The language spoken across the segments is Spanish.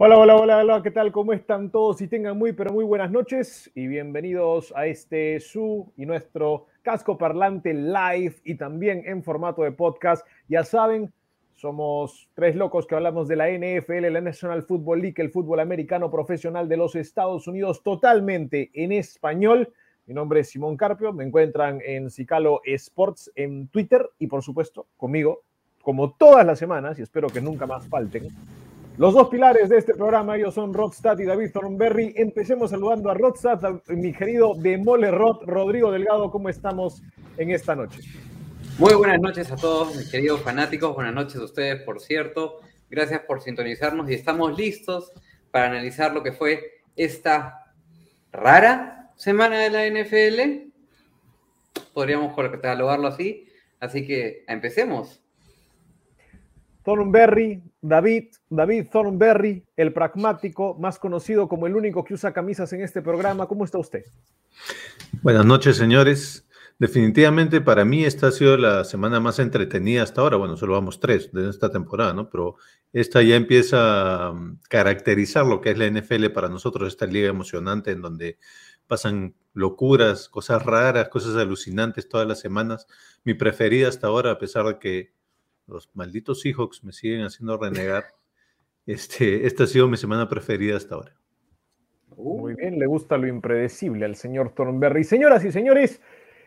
Hola, hola, hola, hola, ¿qué tal? ¿Cómo están todos? Y tengan muy, pero muy buenas noches y bienvenidos a este su y nuestro casco parlante live y también en formato de podcast. Ya saben, somos tres locos que hablamos de la NFL, la National Football League, el fútbol americano profesional de los Estados Unidos, totalmente en español. Mi nombre es Simón Carpio, me encuentran en Cicalo Sports en Twitter y por supuesto conmigo, como todas las semanas, y espero que nunca más falten, los dos pilares de este programa, ellos son Rodstad y David Thornberry. Empecemos saludando a Rodstad, a mi querido Demole Rod, Rodrigo Delgado, ¿cómo estamos en esta noche? Muy buenas noches a todos, mis queridos fanáticos. Buenas noches a ustedes, por cierto. Gracias por sintonizarnos y estamos listos para analizar lo que fue esta rara semana de la NFL. Podríamos catalogarlo así. Así que empecemos. Thornberry, David, David Thornberry, el pragmático, más conocido como el único que usa camisas en este programa. ¿Cómo está usted? Buenas noches, señores. Definitivamente para mí esta ha sido la semana más entretenida hasta ahora. Bueno, solo vamos tres de esta temporada, ¿no? Pero esta ya empieza a mm, caracterizar lo que es la NFL para nosotros, esta liga emocionante en donde pasan locuras, cosas raras, cosas alucinantes todas las semanas. Mi preferida hasta ahora, a pesar de que los malditos Seahawks me siguen haciendo renegar, este, esta ha sido mi semana preferida hasta ahora. Muy bien, le gusta lo impredecible al señor Thornberry. Señoras y señores,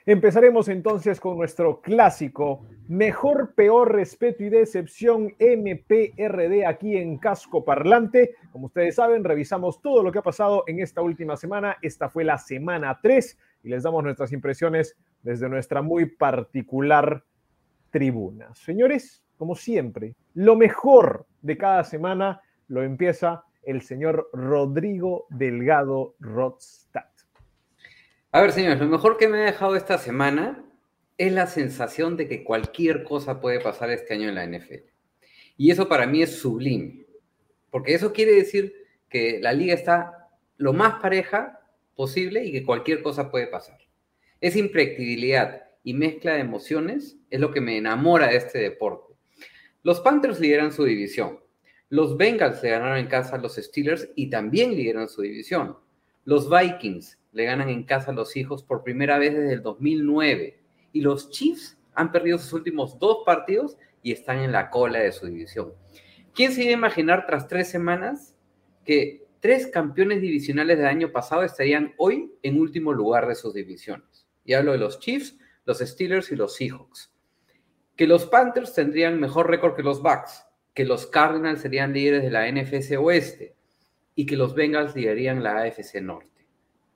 Empezaremos entonces con nuestro clásico, mejor, peor, respeto y decepción MPRD aquí en Casco Parlante. Como ustedes saben, revisamos todo lo que ha pasado en esta última semana. Esta fue la semana 3 y les damos nuestras impresiones desde nuestra muy particular tribuna. Señores, como siempre, lo mejor de cada semana lo empieza el señor Rodrigo Delgado Rodstad. A ver, señores, lo mejor que me ha dejado esta semana es la sensación de que cualquier cosa puede pasar este año en la NFL. Y eso para mí es sublime, porque eso quiere decir que la liga está lo más pareja posible y que cualquier cosa puede pasar. Esa impredictibilidad y mezcla de emociones es lo que me enamora de este deporte. Los Panthers lideran su división. Los Bengals le ganaron en casa a los Steelers y también lideran su división. Los Vikings le ganan en casa a los hijos por primera vez desde el 2009. Y los Chiefs han perdido sus últimos dos partidos y están en la cola de su división. ¿Quién se iba a imaginar tras tres semanas que tres campeones divisionales del año pasado estarían hoy en último lugar de sus divisiones? Y hablo de los Chiefs, los Steelers y los Seahawks. Que los Panthers tendrían mejor récord que los Bucks, que los Cardinals serían líderes de la NFC Oeste y que los Bengals liderarían la AFC Norte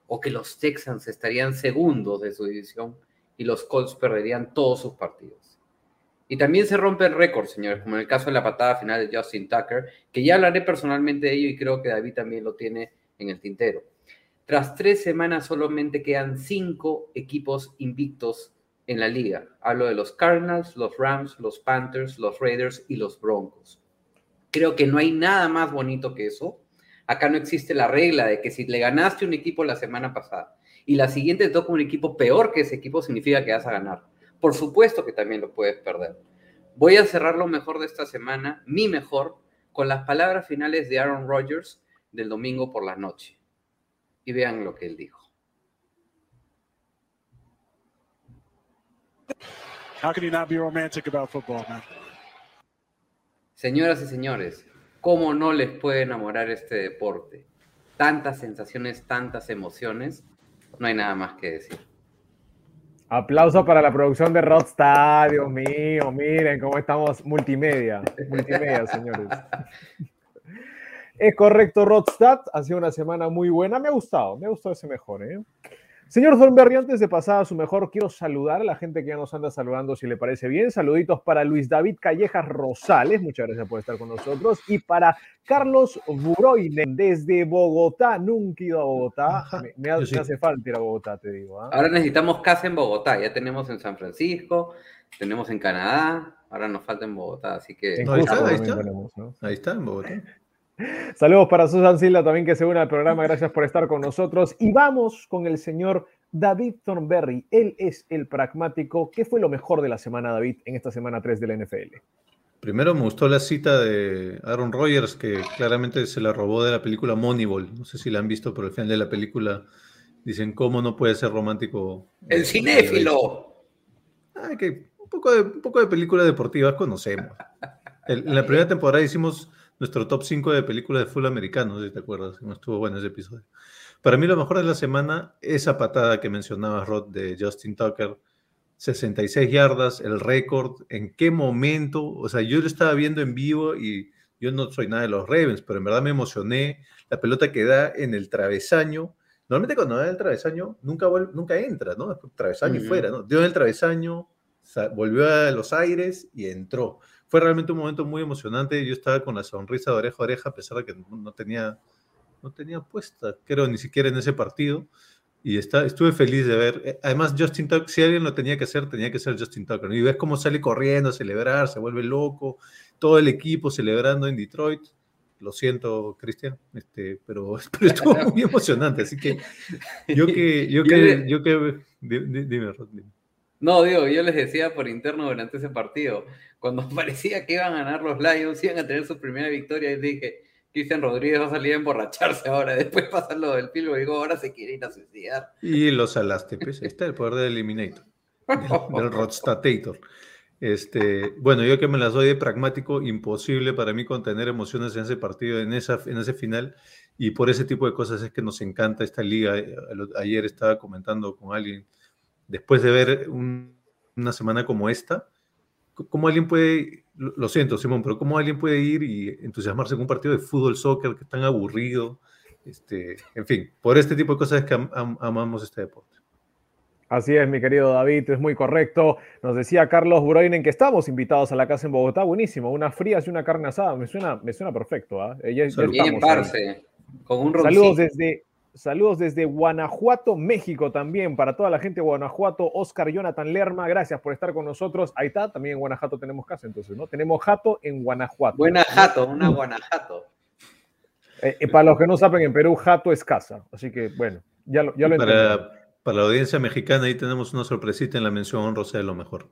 o que los Texans estarían segundos de su división y los Colts perderían todos sus partidos. Y también se rompe el récord, señores, como en el caso de la patada final de Justin Tucker, que ya hablaré personalmente de ello y creo que David también lo tiene en el tintero. Tras tres semanas solamente quedan cinco equipos invictos en la liga. Hablo de los Cardinals, los Rams, los Panthers, los Raiders y los Broncos. Creo que no hay nada más bonito que eso Acá no existe la regla de que si le ganaste un equipo la semana pasada y la siguiente toca un equipo peor que ese equipo, significa que vas a ganar. Por supuesto que también lo puedes perder. Voy a cerrar lo mejor de esta semana, mi mejor, con las palabras finales de Aaron Rodgers del domingo por la noche. Y vean lo que él dijo. How can you not be romantic about football, man? Señoras y señores, ¿Cómo no les puede enamorar este deporte? Tantas sensaciones, tantas emociones, no hay nada más que decir. Aplauso para la producción de Rodstad, Dios mío, miren cómo estamos multimedia, multimedia, señores. Es correcto, Rodstad, ha sido una semana muy buena, me ha gustado, me ha gustado ese mejor, ¿eh? Señor Thornberry, antes de pasar a su mejor, quiero saludar a la gente que ya nos anda saludando, si le parece bien. Saluditos para Luis David Callejas Rosales, muchas gracias por estar con nosotros. Y para Carlos Buroinen, desde Bogotá. Nunca he ido a Bogotá. Me, me ha- Yo sí. me hace falta ir a Bogotá, te digo. ¿ah? Ahora necesitamos casa en Bogotá. Ya tenemos en San Francisco, tenemos en Canadá. Ahora nos falta en Bogotá, así que. En No, ahí está, ahí está. tenemos, ¿no? Ahí está, en Bogotá. Saludos para Susan Silva también que se une al programa. Gracias por estar con nosotros. Y vamos con el señor David Thornberry. Él es el pragmático. ¿Qué fue lo mejor de la semana, David, en esta semana 3 de la NFL? Primero me gustó la cita de Aaron Rodgers, que claramente se la robó de la película Moneyball. No sé si la han visto, pero al final de la película dicen cómo no puede ser romántico. ¡El eh, cinéfilo! Ah, que un poco de, un poco de películas deportivas conocemos. El- en la primera temporada hicimos nuestro top 5 de películas de fútbol americano, si te acuerdas. No estuvo bueno ese episodio. Para mí lo mejor de la semana, esa patada que mencionabas, Rod, de Justin Tucker. 66 yardas, el récord, en qué momento, o sea, yo lo estaba viendo en vivo y yo no soy nada de los Ravens, pero en verdad me emocioné, la pelota que da en el travesaño, normalmente cuando da en el travesaño nunca, nunca entra, ¿no? Travesaño y fuera, ¿no? Dio en el travesaño, sa- volvió a los aires y entró. Fue realmente un momento muy emocionante, yo estaba con la sonrisa de oreja a oreja, a pesar de que no, tenía, no tenía puesta, creo, ni siquiera en ese partido. Y está, estuve feliz de ver. eh, Además, Justin Tucker, si alguien lo tenía que hacer, tenía que ser Justin Tucker. Y ves cómo sale corriendo a celebrar, se vuelve loco, todo el equipo celebrando en Detroit. Lo siento, Cristian, este, pero, pero estuvo muy emocionante. Así que yo que, yo Yo que, yo que, di- di- dime, dime. No, digo, yo les decía por interno durante ese partido, cuando parecía que iban a ganar los Lions, iban a tener su primera victoria, y dije, Cristian Rodríguez va a salir a emborracharse ahora, después pasa lo del y digo, ahora se quiere ir a suicidar. Y los salaste, pues, ahí está el poder del Eliminator. del, del Rodstatator. Este, bueno, yo que me las doy de pragmático, imposible para mí contener emociones en ese partido, en, esa, en ese final, y por ese tipo de cosas es que nos encanta esta liga. Eh, Ayer estaba comentando con alguien, después de ver un- una semana como esta, ¿cómo alguien puede, lo, lo siento Simón, pero cómo alguien puede ir y entusiasmarse con un partido de fútbol, soccer, que es tan aburrido? Este, en fin, por este tipo de cosas es que am- am- amamos este deporte. Así es, mi querido David, es muy correcto. Nos decía Carlos Broinen que estamos invitados a la casa en Bogotá. Buenísimo, unas frías y una carne asada. Me suena, me suena perfecto. ¿ah? Eh, ya- ya Salud. Bien, estamos ahí. parce, con un Saludos roncito. desde, saludos desde Guanajuato, México también. Para toda la gente de Guanajuato, Oscar Jonathan Lerma, gracias por estar con nosotros. Ahí está, también en Guanajuato tenemos casa, entonces, ¿no? Tenemos jato en Guanajuato. Buena jato, una guanajato. Eh, eh, para los que no saben, en Perú jato es casa. Así que, bueno, ya lo, ya lo entendieron. Para, para la audiencia mexicana, ahí tenemos una sorpresita en la mención honrosa de lo mejor.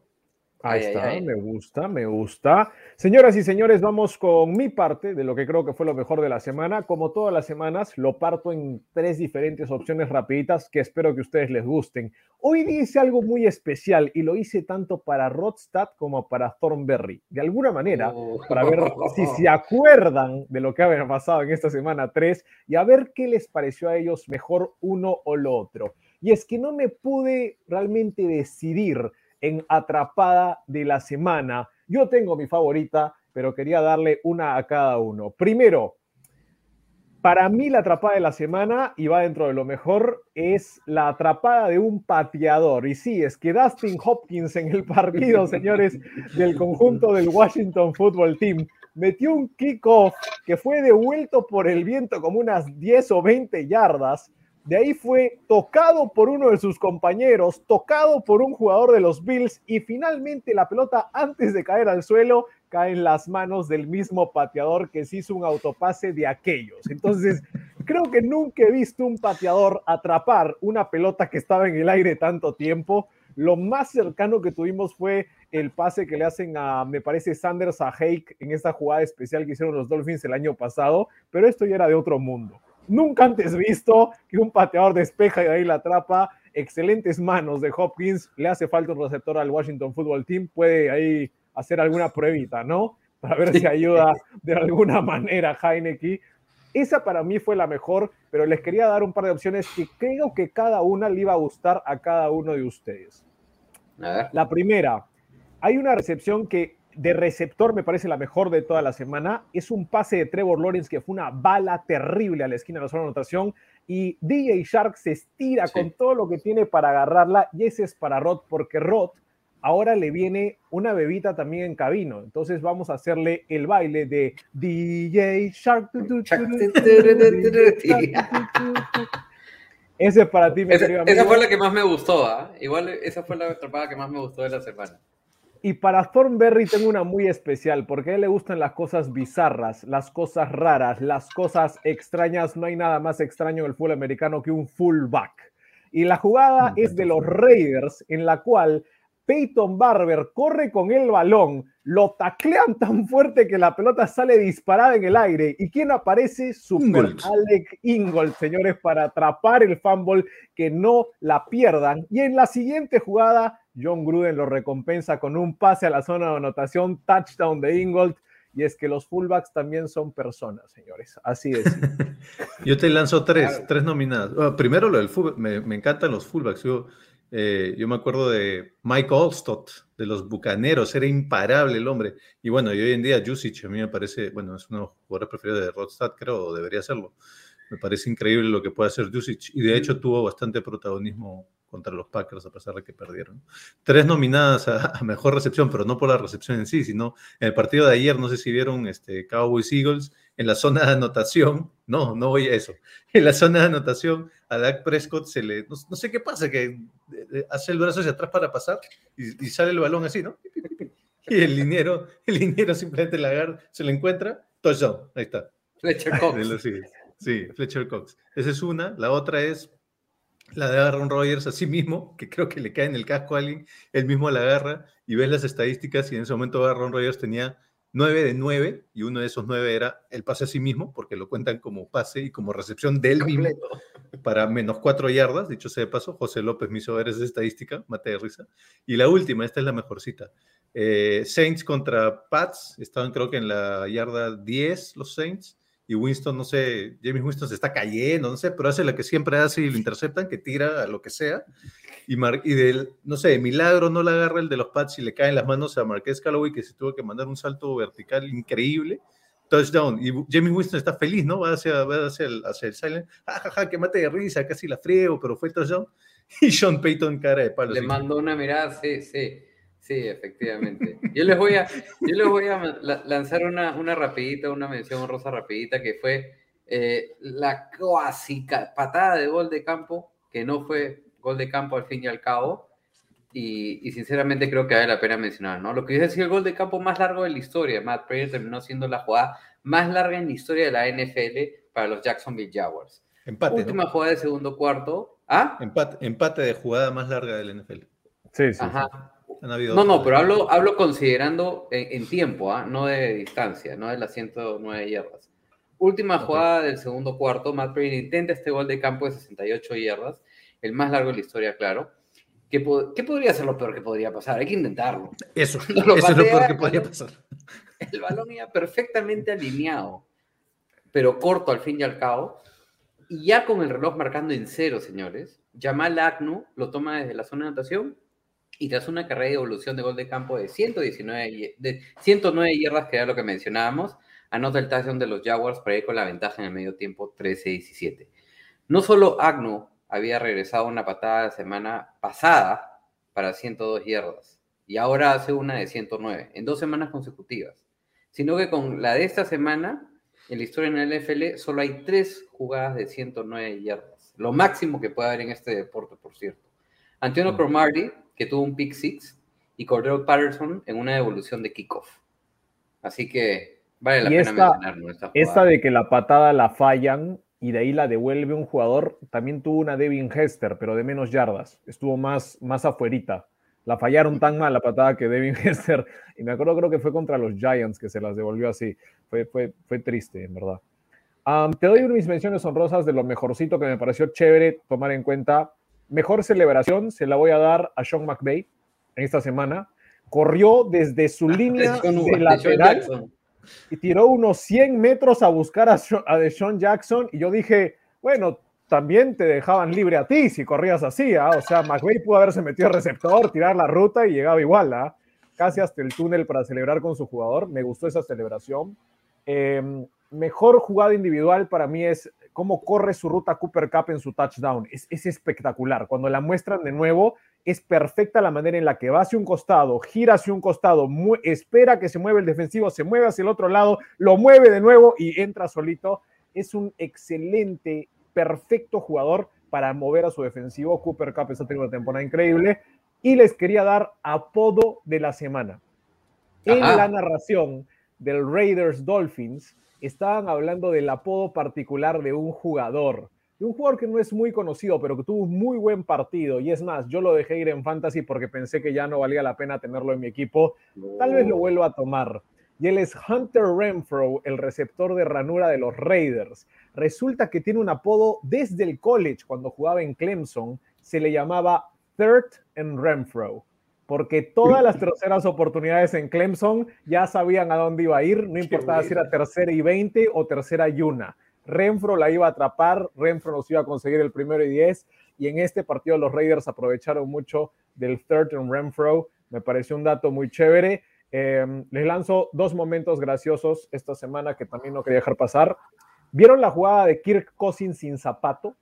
Ahí Ay, está, ay. me gusta, me gusta. Señoras y señores, vamos con mi parte de lo que creo que fue lo mejor de la semana. Como todas las semanas, lo parto en tres diferentes opciones rapiditas que espero que ustedes les gusten. Hoy hice algo muy especial y lo hice tanto para Rodstad como para Thornberry. De alguna manera, Uh. para ver si se acuerdan de lo que había pasado en esta semana 3 y a ver qué les pareció a ellos mejor uno o lo otro. Y es que no me pude realmente decidir en atrapada de la semana. Yo tengo mi favorita, pero quería darle una a cada uno. Primero, para mí la atrapada de la semana, y va dentro de lo mejor, es la atrapada de un pateador. Y sí, es que Dustin Hopkins en el partido, señores, del conjunto del Washington Football Team, metió un kickoff que fue devuelto por el viento como unas 10 o 20 yardas. De ahí fue tocado por uno de sus compañeros, tocado por un jugador de los Bills y finalmente la pelota antes de caer al suelo cae en las manos del mismo pateador que se hizo un autopase de aquellos. Entonces, creo que nunca he visto un pateador atrapar una pelota que estaba en el aire tanto tiempo. Lo más cercano que tuvimos fue el pase que le hacen a, me parece, Sanders a Hake en esta jugada especial que hicieron los Dolphins el año pasado, pero esto ya era de otro mundo. Nunca antes visto que un pateador despeja y de ahí la atrapa. Excelentes manos de Hopkins. Le hace falta un receptor al Washington Football Team. Puede ahí hacer alguna pruebita, ¿no? Para ver si ayuda de alguna manera a Heineke. Esa para mí fue la mejor, pero les quería dar un par de opciones que creo que cada una le iba a gustar a cada uno de ustedes. La primera, hay una recepción que de receptor me parece la mejor de toda la semana. Es un pase de Trevor Lawrence que fue una bala terrible a la esquina de la zona de anotación. y DJ Shark se estira Sí. con todo lo que tiene para agarrarla y ese es para Rod porque Rod ahora le viene una bebita también en cabino. Entonces vamos a hacerle el baile de DJ Shark. Ese es para ti, mi Esa, querido esa amigo. fue la que más me gustó, ¿ah? Igual esa fue la atrapada que más me gustó de la semana. Y para Thornberry tengo una muy especial, porque a él le gustan las cosas bizarras, las cosas raras, las cosas extrañas. No hay nada más extraño en el fútbol americano que un fullback. Y la jugada Mm, es de los Raiders, en la cual Peyton Barber corre con el balón, lo taclean tan fuerte que la pelota sale disparada en el aire. ¿Y quién aparece? Super Ingold. Alec Ingold, señores, para atrapar el fumble, que no la pierdan. Y en la siguiente jugada, John Gruden lo recompensa con un pase a la zona de anotación, touchdown de Ingold. Y es que los fullbacks también son personas, señores. Así es. Yo te lanzo tres, Claro. tres nominadas. Bueno, primero lo del fútbol, me, me encantan los fullbacks. Yo, eh, yo me acuerdo de Mike Allstott, de los Bucaneros, era imparable el hombre. Y bueno, y hoy en día Jusic a mí me parece, bueno, es uno de los jugadores preferidos de Rodstad, creo, o debería serlo. Me parece increíble lo que puede hacer Jusic. Y de hecho tuvo bastante protagonismo contra los Packers, a pesar de que perdieron. Tres nominadas a, a mejor recepción, pero no por la recepción en sí, sino en el partido de ayer, no sé si vieron este, Cowboys Eagles, en la zona de anotación, no, no voy a eso, en la zona de anotación a Dak Prescott se le, no, no sé qué pasa, que eh, eh, hace el brazo hacia atrás para pasar y, y sale el balón así, ¿no? Y el liniero, el liniero simplemente la agarra, se le encuentra, touchdown, ahí está. Fletcher Cox. Sí, Fletcher Cox. Esa es una. La otra es la de Aaron Rodgers a sí mismo, que creo que le cae en el casco a alguien, él mismo la agarra y ves las estadísticas y en ese momento Aaron Rodgers tenía 9 de 9 y uno de esos 9 era el pase a sí mismo, porque lo cuentan como pase y como recepción de él mismo para menos 4 yardas, dicho sea de paso, José López me hizo ver esa estadística, mate de risa. Y la última, esta es la mejorcita. Eh, Saints contra Pats, estaban creo que en la yarda 10 los Saints, y Winston, no sé, James Winston se está cayendo, no sé, pero hace la que siempre hace y lo interceptan, que tira a lo que sea, y, Mar- y del, no sé, de milagro no la agarra el de los Pats y le caen las manos a Marqués Calloway, que se tuvo que mandar un salto vertical increíble, touchdown, y James Winston está feliz, ¿no? Va hacia, va hacia, el, hacia el silent, jajaja, que mate de risa, casi la friego, pero fue touchdown, y Sean Payton cara de palo. Le mandó una mirada, sí, sí, sí, efectivamente. Yo les voy a, yo les voy a lanzar una, una rapidita, una mención rosa rapidita, que fue eh, la cuasi ca- patada de gol de campo, que no fue gol de campo al fin y al cabo, y, y sinceramente creo que vale la pena mencionar, ¿no? Lo que es decir, el gol de campo más largo de la historia, Matt Prater terminó siendo la jugada más larga en la historia de la NFL para los Jacksonville Jaguars. Empate, ¿no? Última jugada de segundo cuarto, ¿ah? Empate, empate de jugada más larga del NFL. Sí, sí. sí. Ajá. Han habido No, no, pero hablo, hablo considerando en, en tiempo, ¿ah? no de distancia, no de las 109 yardas. Última Ok. jugada del segundo cuarto, Matt Brady intenta este gol de campo de 68 yardas, el más largo de la historia, claro. ¿Qué, po- qué podría ser lo peor que podría pasar? Hay que intentarlo. Eso, eso es lo peor que podría pasar. El balón iba perfectamente alineado, pero corto al fin y al cabo. Y ya con el reloj marcando en cero, señores, Jamal Agnew lo toma desde la zona de anotación y tras una carrera de evolución de gol de campo de 119 y- de 109 yardas, que era lo que mencionábamos, anota el touchdown de los Jaguars para ir con la ventaja en el medio tiempo 13-17. No solo Agnew había regresado una patada la semana pasada para 102 yardas y ahora hace una de 109 en dos semanas consecutivas, sino que con la de esta semana, en la historia en el NFL, solo hay tres jugadas de 109 yardas, lo máximo que puede haber en este deporte, por cierto. Antonio Mm. Que tuvo un pick six, y Cordero Patterson en una devolución de kickoff. Así que vale la Y pena esta- mencionarlo. Esta de que la patada la fallan y de ahí la devuelve un jugador, también tuvo una Devin Hester, pero de menos yardas. Estuvo más, más afuerita. La fallaron tan mal la patada que Devin Hester, y me acuerdo creo que fue contra los Giants que se las devolvió así. Fue, fue, fue triste, en verdad. Am, te doy mis menciones honrosas de lo mejorcito que me pareció chévere tomar en cuenta. Mejor celebración se la voy a dar a Sean McVay en esta semana. Corrió desde su línea De Sean- Sean lateral y tiró unos 100 metros a buscar a, Deshaun Jackson y yo dije, bueno, también te dejaban libre a ti si corrías así, ¿ah? O sea, McVay pudo haberse metido al receptor, tirar la ruta y llegaba igual, ¿ah? Casi hasta el túnel para celebrar con su jugador. Me gustó esa celebración. Eh, mejor jugada individual para mí es cómo corre su ruta Cooper Cup en su touchdown. Es, es espectacular. Cuando la muestran de nuevo, es perfecta la manera en la que va hacia un costado, gira hacia un costado, espera que se mueva el defensivo, se mueve hacia el otro lado, lo mueve de nuevo y entra solito. Es un excelente, perfecto jugador para mover a su defensivo. Cooper Cup está teniendo una temporada increíble. Y les quería dar apodo de la semana. En la narración del Raiders Dolphins, estaban hablando del apodo particular de un jugador un jugador que no es muy conocido, pero que tuvo un muy buen partido. Y es más, yo lo dejé ir en fantasy porque pensé que ya no valía la pena tenerlo en mi equipo. Tal vez lo vuelva a tomar. Y él es Hunter Renfro, el receptor de ranura de los Raiders. Resulta que tiene un apodo desde el college, cuando jugaba en Clemson, se le llamaba Third and Renfro porque todas las terceras oportunidades en Clemson ya sabían a dónde iba a ir, no importaba si era tercera y 20 o tercera y una. Renfro la iba a atrapar, Renfro nos iba a conseguir el primero y diez, y en este partido los Raiders aprovecharon mucho del third and Renfro, me pareció un dato muy chévere. Em, les lanzo dos momentos graciosos esta semana que también no quería dejar pasar. ¿Vieron la jugada de Kirk Cousins sin zapato?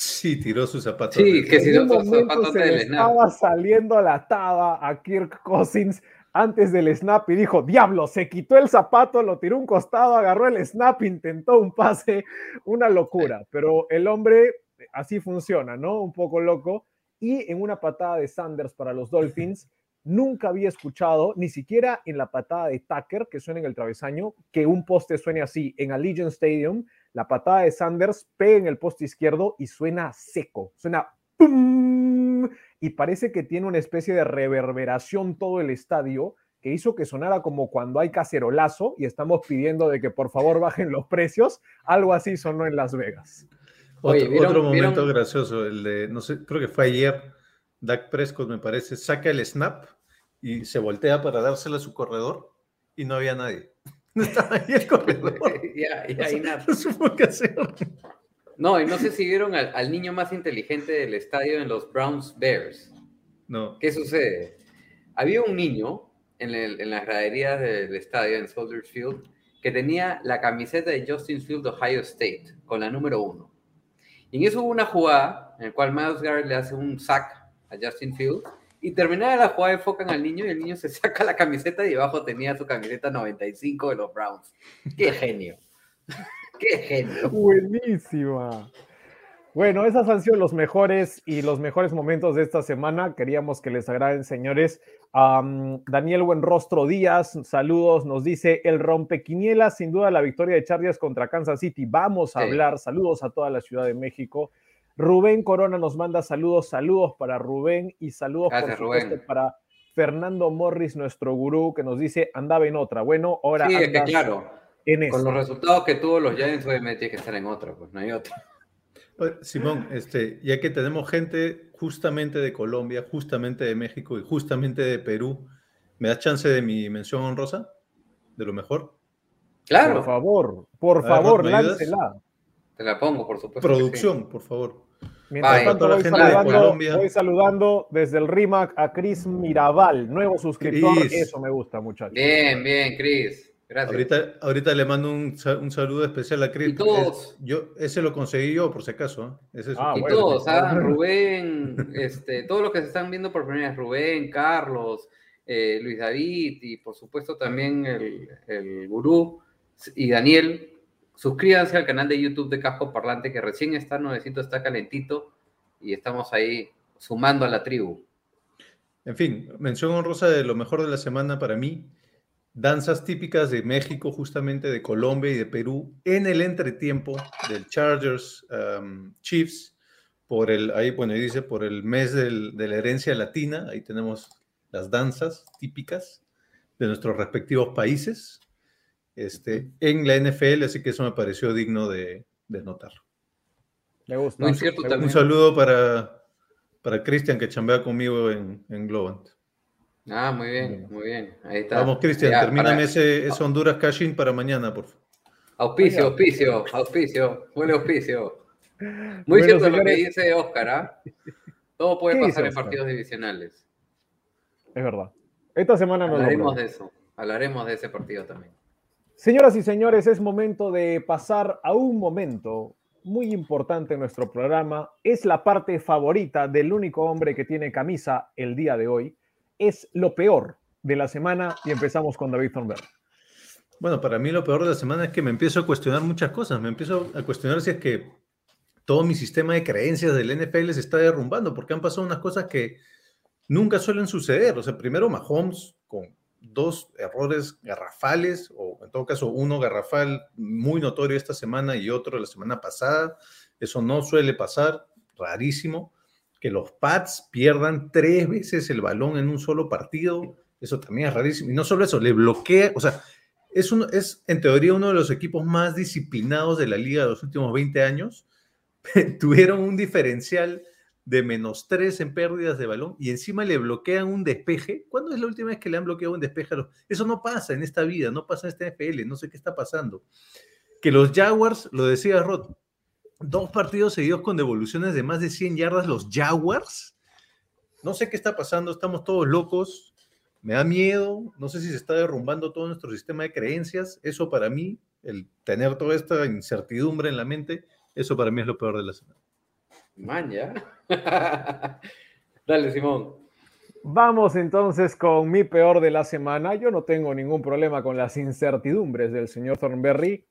Sí, tiró su zapato. Sí, que tiró su zapato se estaba saliendo la taba a Kirk Cousins antes del snap y dijo, diablo, se quitó el zapato, lo tiró un costado, agarró el snap, intentó un pase, una locura, pero el hombre así funciona, ¿no? Un poco loco. Y en una patada de Sanders para los Dolphins, nunca había escuchado, ni siquiera en la patada de Tucker, que suena en el travesaño, que un poste suene así. En Allegiant Stadium, la patada de Sanders pega en el poste izquierdo y suena seco, suena ¡pum! y parece que tiene una especie de reverberación todo el estadio que hizo que sonara como cuando hay cacerolazo y estamos pidiendo de que por favor bajen los precios. Algo así sonó en Las Vegas. otro, momento gracioso, el de, no sé, creo que fue ayer, Dak Prescott me parece, saca el snap y se voltea para dársela a su corredor y no había nadie. No estaba ahí el corredor. ya, ya, nada. No supo qué hacer. No, y no sé si vieron al, niño más inteligente del estadio en los Browns Bears. No. ¿Qué sucede? Había un niño en, las graderías del estadio, en Soldier Field, que tenía la camiseta de Justin Field de Ohio State, con la número uno. Y en eso hubo una jugada en la cual Miles Garrett le hace un sack a Justin Field, y terminada la jugada enfocan al niño y el niño se saca la camiseta y debajo tenía su camiseta 95 de los Browns. ¡Qué genio! ¡Qué genio! Buenísima. Bueno, esos han sido los mejores y los mejores momentos de esta semana. Queríamos que les agraden, señores. Daniel Buenrostro Díaz, saludos, nos dice el rompequiniela, sin duda la victoria de Chargers contra Kansas City. Vamos a hablar, saludos a toda la Ciudad de México. Rubén Corona nos manda saludos, saludos para Rubén y saludos para Fernando Morris, nuestro gurú, que nos dice andaba en otra. Bueno, ahora. Sí, que claro con los resultados que tuvo los Giants, obviamente tiene que estar en otra, pues no hay otra. Simón, este, ya que tenemos gente justamente de Colombia, justamente de México y justamente de Perú, ¿me das chance de mi mención honrosa? ¿De lo mejor? Claro. Por favor, por favor, láncela. Te la pongo, por supuesto. Producción, por favor. Mientras tanto, voy saludando, voy saludando, desde el RIMAC a Cris Mirabal, nuevo suscriptor. Eso me gusta, muchachos. Bien, bien, Cris. Ahorita, ahorita le mando un, un saludo especial a Chris. Y todos. yo, ese lo conseguí yo, por si acaso. ¿eh? ah, y todos, ¿ah? Rubén, este, todos los que se están viendo por primera vez, Rubén, Carlos, eh, Luis David y por supuesto también el, el gurú y Daniel, suscríbanse al canal de YouTube de Casco Parlante que recién está nuevecito, está calentito y estamos ahí sumando a la tribu. En fin, mención honrosa de lo mejor de la semana para mí danzas típicas de México, justamente de Colombia y de Perú, en el entretiempo del Chargers um, Chiefs, por el, ahí, bueno, dice, por el mes de la herencia latina, ahí tenemos las danzas típicas de nuestros respectivos países, este, en la NFL, así que eso me pareció digno de, notar. Me gusta. un, saludo para, para Cristian que chambea conmigo en, en Globant. Ah, muy bien, muy bien. Ahí está. Vamos, Cristian, termíname ese, Honduras Cashin para mañana, por favor. Auspicio, auspicio, auspicio, huele auspicio. Muy cierto lo que dice Oscar, ¿ah? Todo puede pasar en partidos divisionales. Es verdad. Esta semana no Hablaremos de eso. Hablaremos de ese partido también. Señoras y señores, es momento de pasar a un momento muy importante en nuestro programa, es la parte favorita del único hombre que tiene camisa el día de hoy, es lo peor de la semana y empezamos con David Thornberg. Bueno, para mí lo peor de la semana es que me empiezo a cuestionar muchas cosas. Me empiezo a cuestionar si es que todo mi sistema de creencias del NFL se está derrumbando, porque han pasado unas cosas que nunca suelen suceder. O sea, primero Mahomes con dos errores garrafales, o en todo caso uno garrafal muy notorio esta semana y otro la semana pasada. Eso no suele pasar, rarísimo. Que los Pats pierdan tres veces el balón en un solo partido, eso también es rarísimo. Y no solo eso, le bloquea, o sea, es, es en teoría uno de los equipos más disciplinados de la liga de los últimos 20 años. Tuvieron un diferencial de menos 3 en pérdidas de balón y encima le bloquean un despeje. ¿Cuándo es la última vez que le han bloqueado un despeje. Eso no pasa en esta vida, no pasa en esta NFL, no sé qué está pasando. Que los Jaguars, lo decía Rod, dos partidos seguidos con devoluciones de más de 100 yardas, los Jaguars. No sé qué está pasando, estamos todos locos, me da miedo, no sé si se está derrumbando todo nuestro sistema de creencias. Eso para mí, el tener toda esta incertidumbre en la mente, eso para mí es lo peor de la semana. Man, ya. Dale, Simón. Vamos entonces con mi peor de la semana. Yo no tengo ningún problema con las incertidumbres del señor Thornberry.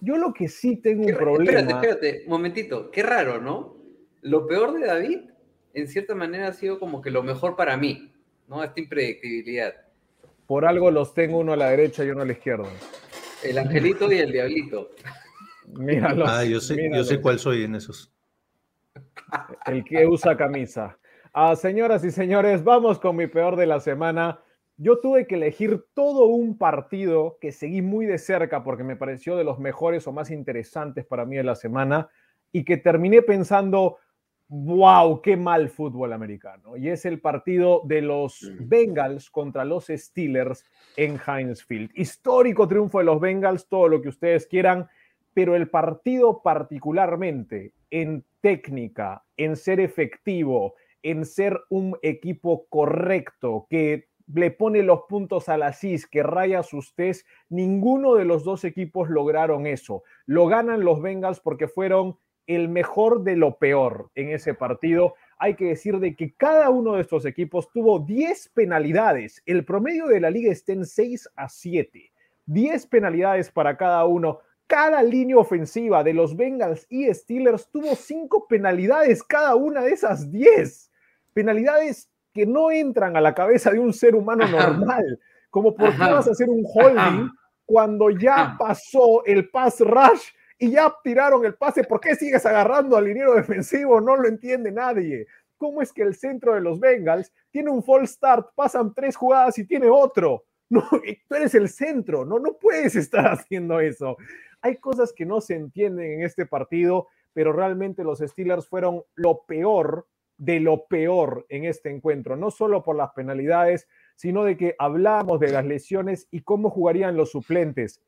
Yo lo que sí tengo un problema. Espérate, espérate, momentito. Qué raro, ¿no? Lo peor de David, en cierta manera, ha sido como que lo mejor para mí, ¿no? Esta impredictibilidad. Por algo los tengo uno a la derecha y uno a la izquierda. El angelito y el diablito. Míralos. Ah, yo sé, yo sé cuál soy en esos. El que usa camisa. Ah, señoras y señores, vamos con mi peor de la semana. Yo tuve que elegir todo un partido que seguí muy de cerca porque me pareció de los mejores o más interesantes para mí de la semana y que terminé pensando, wow, qué mal fútbol americano. Y es el partido de los Bengals contra los Steelers en Heinz Field. Histórico triunfo de los Bengals, todo lo que ustedes quieran, pero el partido particularmente en técnica, en ser efectivo, en ser un equipo correcto, que le pone los puntos a la CIS, que raya sus test, ninguno de los dos equipos lograron eso. Lo ganan los Bengals porque fueron el mejor de lo peor en ese partido. Hay que decir de que cada uno de estos equipos tuvo 10 penalidades. El promedio de la liga está en 6 a 7. 10 penalidades para cada uno cada línea ofensiva de los Bengals y Steelers tuvo cinco penalidades, cada una de esas diez. Penalidades que no entran a la cabeza de un ser humano normal, como por qué vas a hacer un holding cuando ya pasó el pass rush y ya tiraron el pase, ¿por qué sigues agarrando al liniero defensivo? No lo entiende nadie. ¿Cómo es que el centro de los Bengals tiene un false start, pasan tres jugadas y tiene otro? No, tú eres el centro, no, no puedes estar haciendo eso. Hay cosas que no se entienden en este partido, pero realmente los Steelers fueron lo peor de lo peor en este encuentro, no solo por las penalidades, sino de que hablamos de las lesiones y cómo jugarían los suplentes.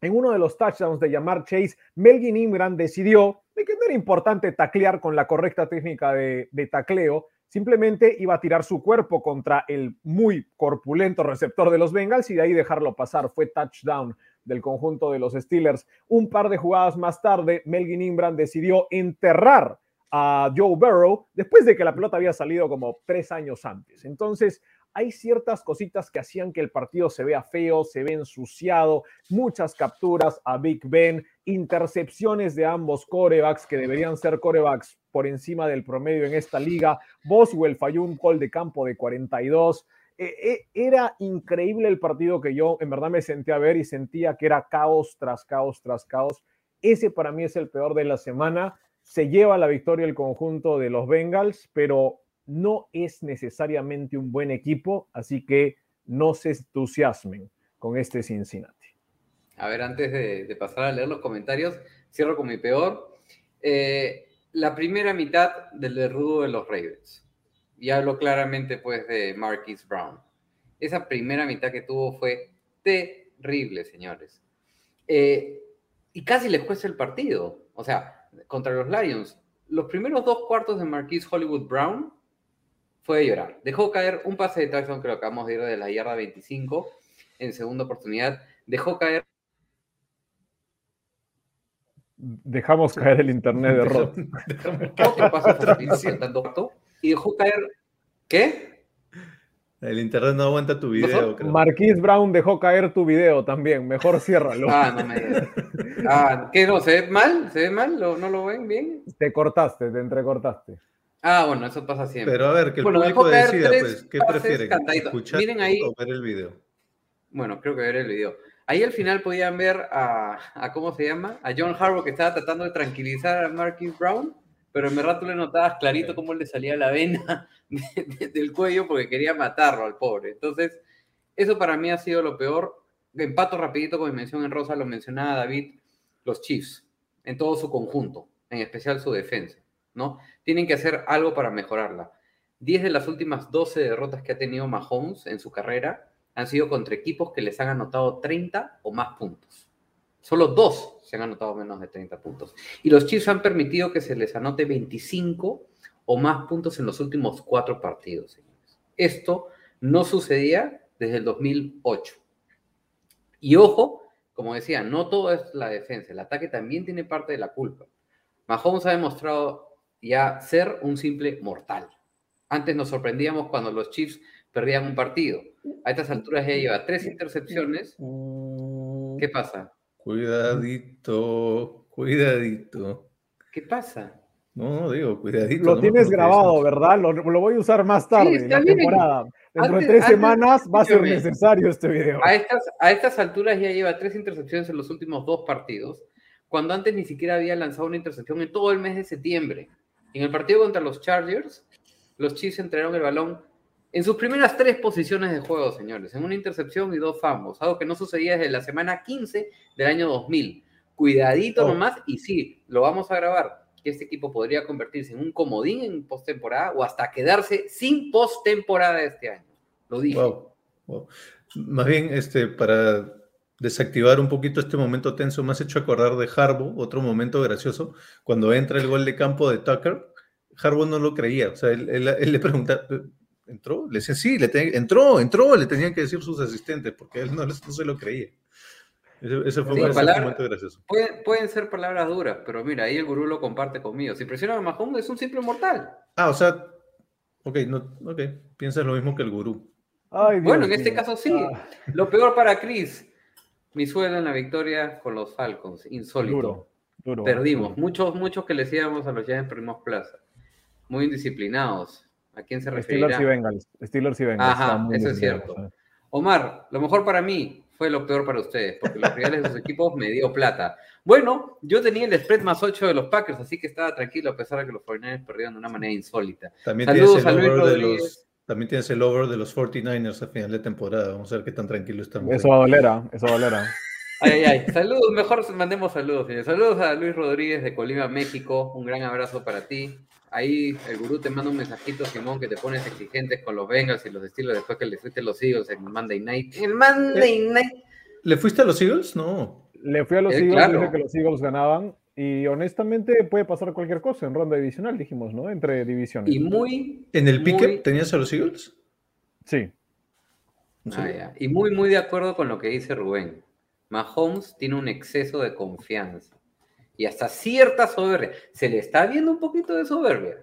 En uno de los touchdowns de llamar Chase, Melvin Ingram decidió de que no era importante taclear con la correcta técnica de, de tacleo, simplemente iba a tirar su cuerpo contra el muy corpulento receptor de los Bengals y de ahí dejarlo pasar. Fue touchdown del conjunto de los Steelers. Un par de jugadas más tarde, Melvin Ingram decidió enterrar a Joe Burrow después de que la pelota había salido como tres años antes. Entonces, hay ciertas cositas que hacían que el partido se vea feo, se ve ensuciado, muchas capturas a Big Ben, intercepciones de ambos corebacks que deberían ser corebacks por encima del promedio en esta liga. Boswell falló un gol de campo de 42. Eh, eh, era increíble el partido que yo en verdad me senté a ver y sentía que era caos tras caos tras caos. Ese para mí es el peor de la semana. Se lleva la victoria el conjunto de los Bengals, pero no es necesariamente un buen equipo, así que no se entusiasmen con este Cincinnati. A ver, antes de, pasar a leer los comentarios, cierro con mi peor. Eh, la primera mitad del derrudo de los Ravens y hablo claramente pues de Marquis Brown. Esa primera mitad que tuvo fue terrible, señores. Eh, y casi les cuesta el partido. O sea, contra los Lions, los primeros dos cuartos de Marquis Hollywood Brown fue de llorar. Dejó caer un pase de touchdown que lo acabamos de ir de la yarda 25 en segunda oportunidad. Dejó caer Dejamos caer el internet de Rod. Otro y dejó caer. ¿Qué? El internet no aguanta tu video, creo. Marquise Brown dejó caer tu video también. Mejor ciérralo. Ah, no me digas. Ah, ¿qué no? ¿Se ve mal? ¿Se ve mal? ¿Lo- ¿No lo ven bien? Te cortaste, te entrecortaste. Ah, bueno, eso pasa siempre. Pero a ver, que el Bueno, público decida, pues, ¿qué prefieren? ¿Escuchar Miren ahí. o ver el video? Bueno, creo que ver el video. Ahí al final podían ver a, a ¿cómo se llama? A John Harbaugh que estaba tratando de tranquilizar a Marquis Brown, pero en verdad tú le notabas clarito cómo le salía la vena de- de- del cuello porque quería matarlo al pobre. Entonces, eso para mí ha sido lo peor. Empato rapidito con mi mención en rosa, lo mencionaba David, los Chiefs, en todo su conjunto, en especial su defensa, ¿no? Tienen que hacer algo para mejorarla. 10 de las últimas 12 derrotas que ha tenido Mahomes en su carrera han sido contra equipos que les han anotado 30 o más puntos. Solo dos se han anotado menos de 30 puntos. Y los Chiefs han permitido que se les anote 25 o más puntos en los últimos cuatro partidos, señores. Esto no sucedía desde el 2008. Y ojo, como decía, no todo es la defensa, el ataque también tiene parte de la culpa. Mahomes ha demostrado ya ser un simple mortal. Antes nos sorprendíamos cuando los Chiefs perdían un partido. A estas alturas ya lleva tres intercepciones. ¿Qué pasa? Cuidadito, cuidadito. ¿Qué pasa? No, no digo, cuidadito. Lo ¿no? tienes grabado, ¿verdad? Lo, lo voy a usar más tarde en la bien. temporada. Dentro Antes- de tres antes- semanas va a ser necesario este video. A estas, a estas alturas ya lleva tres intercepciones en los últimos dos partidos, cuando antes ni siquiera había lanzado una intercepción en todo el mes de septiembre. En el partido contra los Chargers, los Chiefs entregaron el balón en sus primeras tres posiciones de juego, señores, en una intercepción y dos fumbles, algo que no sucedía desde la semana 15 del año 2000. Cuidadito Oh. nomás, y sí, lo vamos a grabar, que este equipo podría convertirse en un comodín en postemporada o hasta quedarse sin postemporada este año. Lo dije. Wow, wow. Más bien, este, para desactivar un poquito este momento tenso, me has hecho acordar de Harbo, otro momento gracioso, cuando entra el gol de campo de Tucker, Harbo no lo creía, o sea, él, él- él le preguntaba, ¿entró? Le decía, sí, le ten- entró, entró, le tenían que decir sus asistentes, porque él no, no se lo creía. Ese, ese fue Sí, ese palabra- un momento gracioso. Pueden, pueden ser palabras duras, pero mira, ahí el gurú lo comparte conmigo. Si presionan a Mahomes, es un simple mortal. Ah, o sea, ok, no, ok, piensas lo mismo que el gurú. Ay, Dios Bueno, en este caso sí. Ah, Lo peor para Chris, mi suelo en la victoria con los Falcons, insólito. duro, duro. Perdimos. duro. Muchos, muchos que les íbamos a los Giants perdimos plaza. Muy indisciplinados. ¿A quién se Steelers y referirá? Bengals. Steelers y Bengals. Ajá, eso es cierto. Omar, lo mejor para mí fue lo peor para ustedes, porque los rivales de sus equipos me dio plata. Bueno, yo tenía el spread más 8 de los Packers, así que estaba tranquilo a pesar de que los 49ers perdieron de una manera insólita. También Saludos tienes, a el Luis over de Rodríguez. los, también tienes el over de los 49ers a final de temporada. Vamos a ver qué tan tranquilo estamos. Eso va a doler, ¿ah? eso va a doler. ¿ah? Ay, ay, ay. Saludos, mejor mandemos saludos. Saludos a Luis Rodríguez de Colima, México. Un gran abrazo para ti. Ahí el gurú te manda un mensajito, Simón, que te pones exigentes con los Bengals y los estilos después que le fuiste a los Eagles en el Monday Night. En Monday Night. ¿Le fuiste a los Eagles? No. Le fui a los Eh, Eagles, claro. dije que los Eagles ganaban y honestamente puede pasar cualquier cosa en ronda divisional, dijimos, ¿no? Entre divisiones. Y muy. ¿En el pique muy- tenías a los Eagles? Sí. Ah, ya. Y muy, muy de acuerdo con lo que dice Rubén. Mahomes tiene un exceso de confianza y hasta cierta soberbia. Se le está viendo un poquito de soberbia.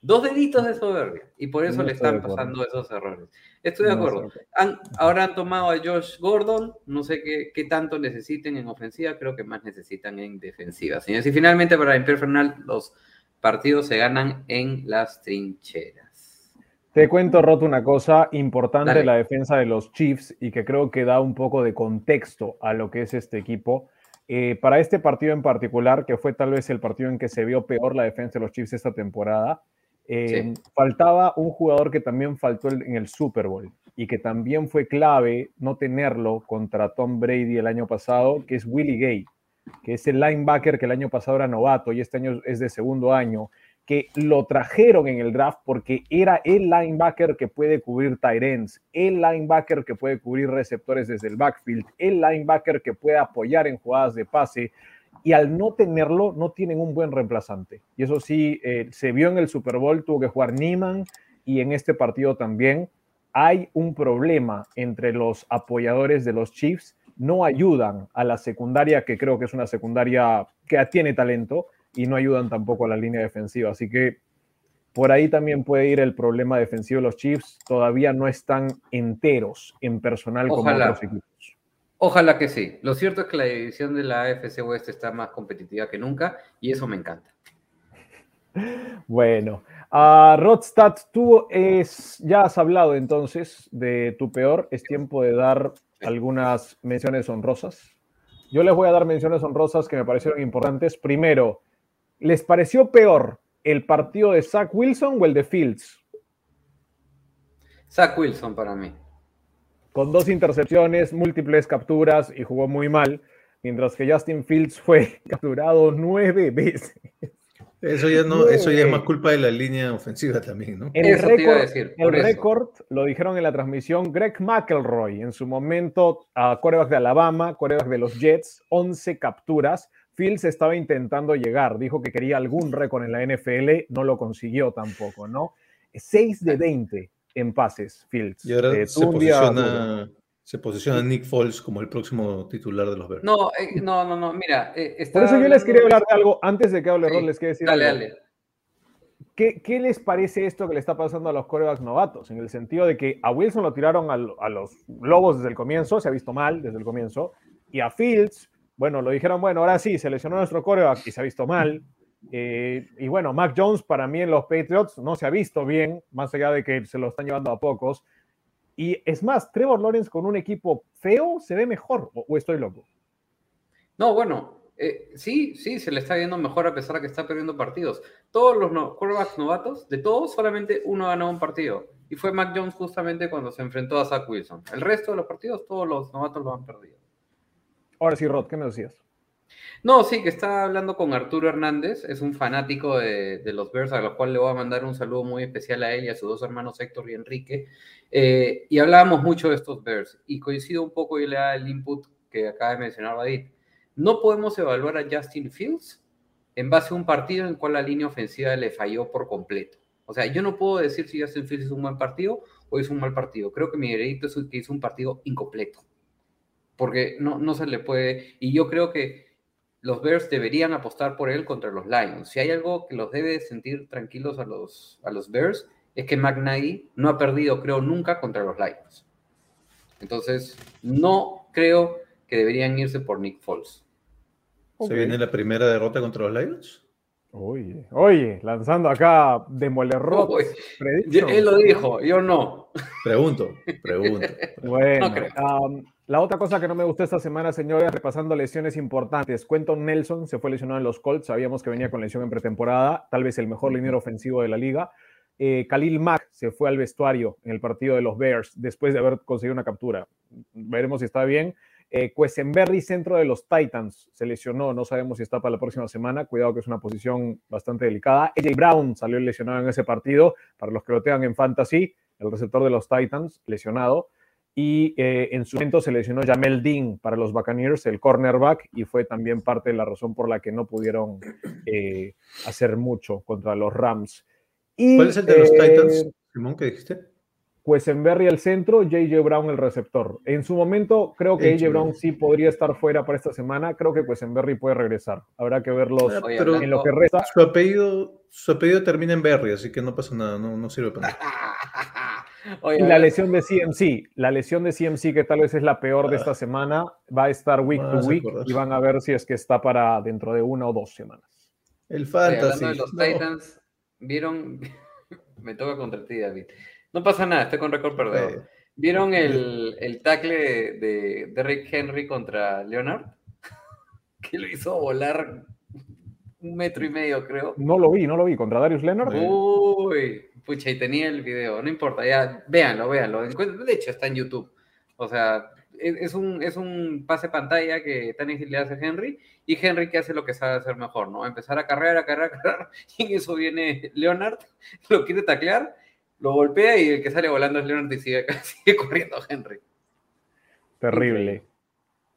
Dos deditos de soberbia. Y por eso No le están pasando esos errores. Estoy de acuerdo. Han- ahora han tomado a Josh Gordon. No sé qué, qué tanto necesiten en ofensiva. Creo que más necesitan en defensiva. Señores, y finalmente para Imper Fernal, los partidos se ganan en las trincheras. Te cuento, Roto, una cosa importante Dale. de la defensa de los Chiefs y que creo que da un poco de contexto a lo que es este equipo. Eh, para este partido en particular, que fue tal vez el partido en que se vio peor la defensa de los Chiefs esta temporada, eh, faltaba un jugador que también faltó en el Super Bowl y que también fue clave no tenerlo contra Tom Brady el año pasado, que es Willie Gay, que es el linebacker que el año pasado era novato y este año es de segundo año que lo trajeron en el draft porque era el linebacker que puede cubrir tight ends, el linebacker que puede cubrir receptores desde el backfield, el linebacker que puede apoyar en jugadas de pase. Y al no tenerlo, no tienen un buen reemplazante. Y eso sí, eh, se vio en el Super Bowl, tuvo que jugar Neiman y en este partido también. Hay un problema entre los apoyadores de los Chiefs no ayudan a la secundaria, que creo que es una secundaria que tiene talento, y no ayudan tampoco a la línea defensiva. Así que por ahí también puede ir el problema defensivo de los Chiefs. Todavía no están enteros en personal como otros equipos. Ojalá que sí. Lo cierto es que la división de la AFC West está más competitiva que nunca y eso me encanta. Bueno, a Rodstad, tú es, ya has hablado entonces de tu peor. Es tiempo de dar algunas menciones honrosas. Yo les voy a dar menciones honrosas que me parecieron importantes. Primero, ¿les pareció peor el partido de Zach Wilson o el de Fields? Zach Wilson para mí. Con dos intercepciones, múltiples capturas y jugó muy mal, mientras que Justin Fields fue capturado nueve veces. Eso ya no, eso ya es más culpa de la línea ofensiva también, ¿no? El récord, decir, el récord lo dijeron en la transmisión Greg McElroy, en su momento a coreback de Alabama, coreback de los Jets, 11 capturas. Fields estaba intentando llegar, dijo que quería algún récord en la NFL, no lo consiguió tampoco, ¿no? 6 de 20 en pases, Fields. Y ahora Eh, se, posiciona, se posiciona Nick Foles como el próximo titular de los Bears. No, eh, no, no, no, mira. eh, Por eso yo les quería hablar de algo, antes de que hable Sí, Rod, les quiero decir Dale, algo. dale. ¿Qué, qué les parece esto que le está pasando a los corebacks novatos? En el sentido de que a Wilson lo tiraron al- a, los Lobos desde el comienzo, se ha visto mal desde el comienzo, y a Fields, bueno, lo dijeron, bueno, ahora sí, se lesionó nuestro coreback y se ha visto mal. Eh, y bueno, Mac Jones para mí en los Patriots no se ha visto bien, más allá de que se lo están llevando a pocos. Y es más, Trevor Lawrence con un equipo feo se ve mejor, o, estoy loco. No, bueno, eh, sí, sí, se le está viendo mejor a pesar de que está perdiendo partidos. Todos los no, novatos, de todos, solamente uno ganado un partido. Y fue Mac Jones justamente cuando se enfrentó a Zach Wilson. El resto de los partidos, todos los novatos lo han perdido. Ahora sí, Rod, ¿qué me decías? No, sí, que estaba hablando con Arturo Hernández, es un fanático de, los Bears, a lo cual le voy a mandar un saludo muy especial a él y a sus dos hermanos Héctor y Enrique. Eh, y hablábamos mucho de estos Bears, y coincido un poco y le da el input que acaba de mencionar David. No podemos evaluar a Justin Fields en base a un partido en cual la línea ofensiva le falló por completo. O sea, yo no puedo decir si Justin Fields es un buen partido o es un mal partido. Creo que mi veredicto es que hizo un partido incompleto. Porque no, no se le puede. Y yo creo que los Bears deberían apostar por él contra los Lions. Si hay algo que los debe sentir tranquilos a los, a los Bears, es que McNaghy no ha perdido, creo, nunca contra los Lions. Entonces, no creo que deberían irse por Nick Foles. ¿Se viene la primera derrota contra los Lions? Oye, oye, lanzando acá Demoler Rod. Uy, Él lo dijo, yo no. Pregunto, pregunto. Bueno, No la otra cosa que no me gustó esta semana, señores, repasando lesiones importantes. Quentin Nelson se fue lesionado en los Colts, sabíamos que venía con lesión en pretemporada, tal vez el mejor liniero ofensivo de la liga. Eh, Khalil Mack se fue al vestuario en el partido de los Bears después de haber conseguido una captura. Veremos si está bien. Eh, Quesenberry, centro de los Titans, se lesionó, no sabemos si está para la próxima semana. Cuidado que es una posición bastante delicada. AJ Brown salió lesionado en ese partido, para los que lo tengan en fantasy, el receptor de los Titans, lesionado. Y eh, en su momento se lesionó Jamel Dean para los Buccaneers, el cornerback, y fue también parte de la razón por la que no pudieron eh, hacer mucho contra los Rams. Y, ¿Cuál es el de los eh, Titans, Simón, que dijiste? Quesenberry el centro, JJ Brown el receptor. En su momento, creo que AJ Brown sí podría estar fuera para esta semana. Creo que Quesenberry puede regresar. Habrá que verlos Ah, pero en lo que resta. su apellido, su apellido termina en Berry, así que no pasa nada, no, no sirve para nada. Oye, Y la lesión de CMC, la lesión de CMC, que tal vez es la peor de esta semana, va a estar week Ah, to week y van a ver si es que está para dentro de una o dos semanas. El Oye, fantasy. hablando de los no. Titans, ¿vieron? Me toca contra ti, David. No pasa nada, estoy con récord perdedor. ¿Vieron el, el tackle de, de Derrick Henry contra Leonard? Que lo hizo volar un metro y medio, creo. No lo vi, no lo vi. Contra Darius Leonard. Uy, pucha, y tenía el video, no importa, ya, véanlo, véanlo. De hecho, está en YouTube. O sea, es, es un, es un pase pantalla que Tannehill le hace a Henry y Henry que hace lo que sabe hacer mejor, ¿no? Empezar a cargar, a cargar, a cargar, y en eso viene Leonard, lo quiere taclear, lo golpea y el que sale volando es Leonard y sigue, sigue corriendo Henry. Terrible.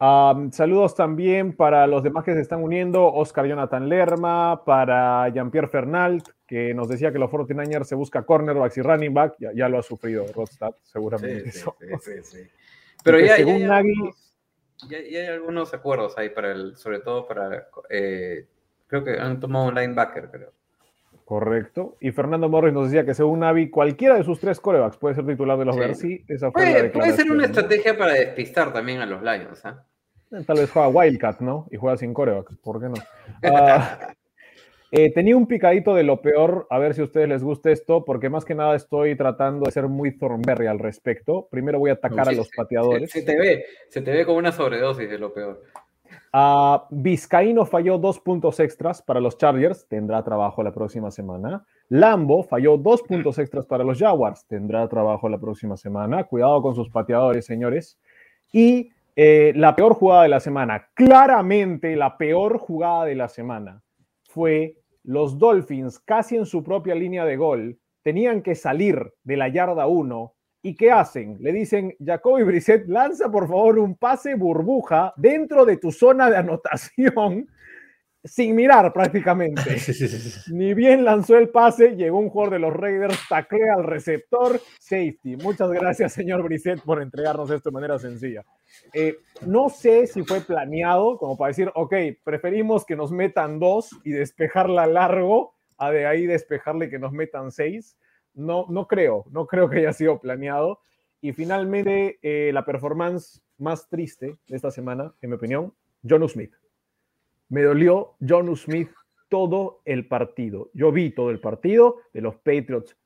Am, saludos también para los demás que se están uniendo, Oscar Jonathan Lerma, para Jean-Pierre Fernald, que nos decía que los 49ers se busca cornerbacks y running back, ya, ya lo ha sufrido Rodstad, seguramente. eso. Pero que ya, según ya, ya Nagy- hay algunos acuerdos ahí para el, sobre todo para, eh, creo que han tomado un linebacker, creo. Correcto. Y Fernando Morris nos decía que según Navi, cualquiera de sus tres corebacks puede ser titular de los Sí. Esa fue la Puede, puede ser una estrategia para despistar también a los Lions, ¿ah? Tal vez juega Wildcat, ¿no? Y juega sin coreback. ¿Por qué no? Ah, eh, tenía un picadito de lo peor, a ver si a ustedes les gusta esto, porque más que nada estoy tratando de ser muy Thornberry al respecto. Primero voy a atacar a Sí, los pateadores. Se, se te ve, se te ve como una sobredosis de lo peor. Ah, Vizcaíno falló dos puntos extras para los Chargers, tendrá trabajo la próxima semana. Lambo falló dos puntos extras para los Jaguars, tendrá trabajo la próxima semana. Cuidado con sus pateadores, señores. Y eh, la peor jugada de la semana, claramente la peor jugada de la semana, fue los Dolphins casi en su propia línea de gol. Tenían que salir de la yarda 1 ¿Y qué hacen? Le dicen, Jacoby Brissett, lanza por favor un pase burbuja dentro de tu zona de anotación, sin mirar prácticamente. Sí, sí, sí, sí. Ni bien lanzó el pase, llegó un jugador de los Raiders, taclea al receptor, safety. Muchas gracias, señor Brissett, por entregarnos esto de manera sencilla. Eh, no sé si fue planeado, como para decir, ok, preferimos que nos metan dos y despejarla largo, a de ahí despejarle que nos metan seis. No, no creo, no creo que haya sido planeado. Y finalmente, eh, la performance más triste de esta semana, en mi opinión, John Smith. Me dolió John Smith todo el partido. Yo vi todo el partido de los Patriots,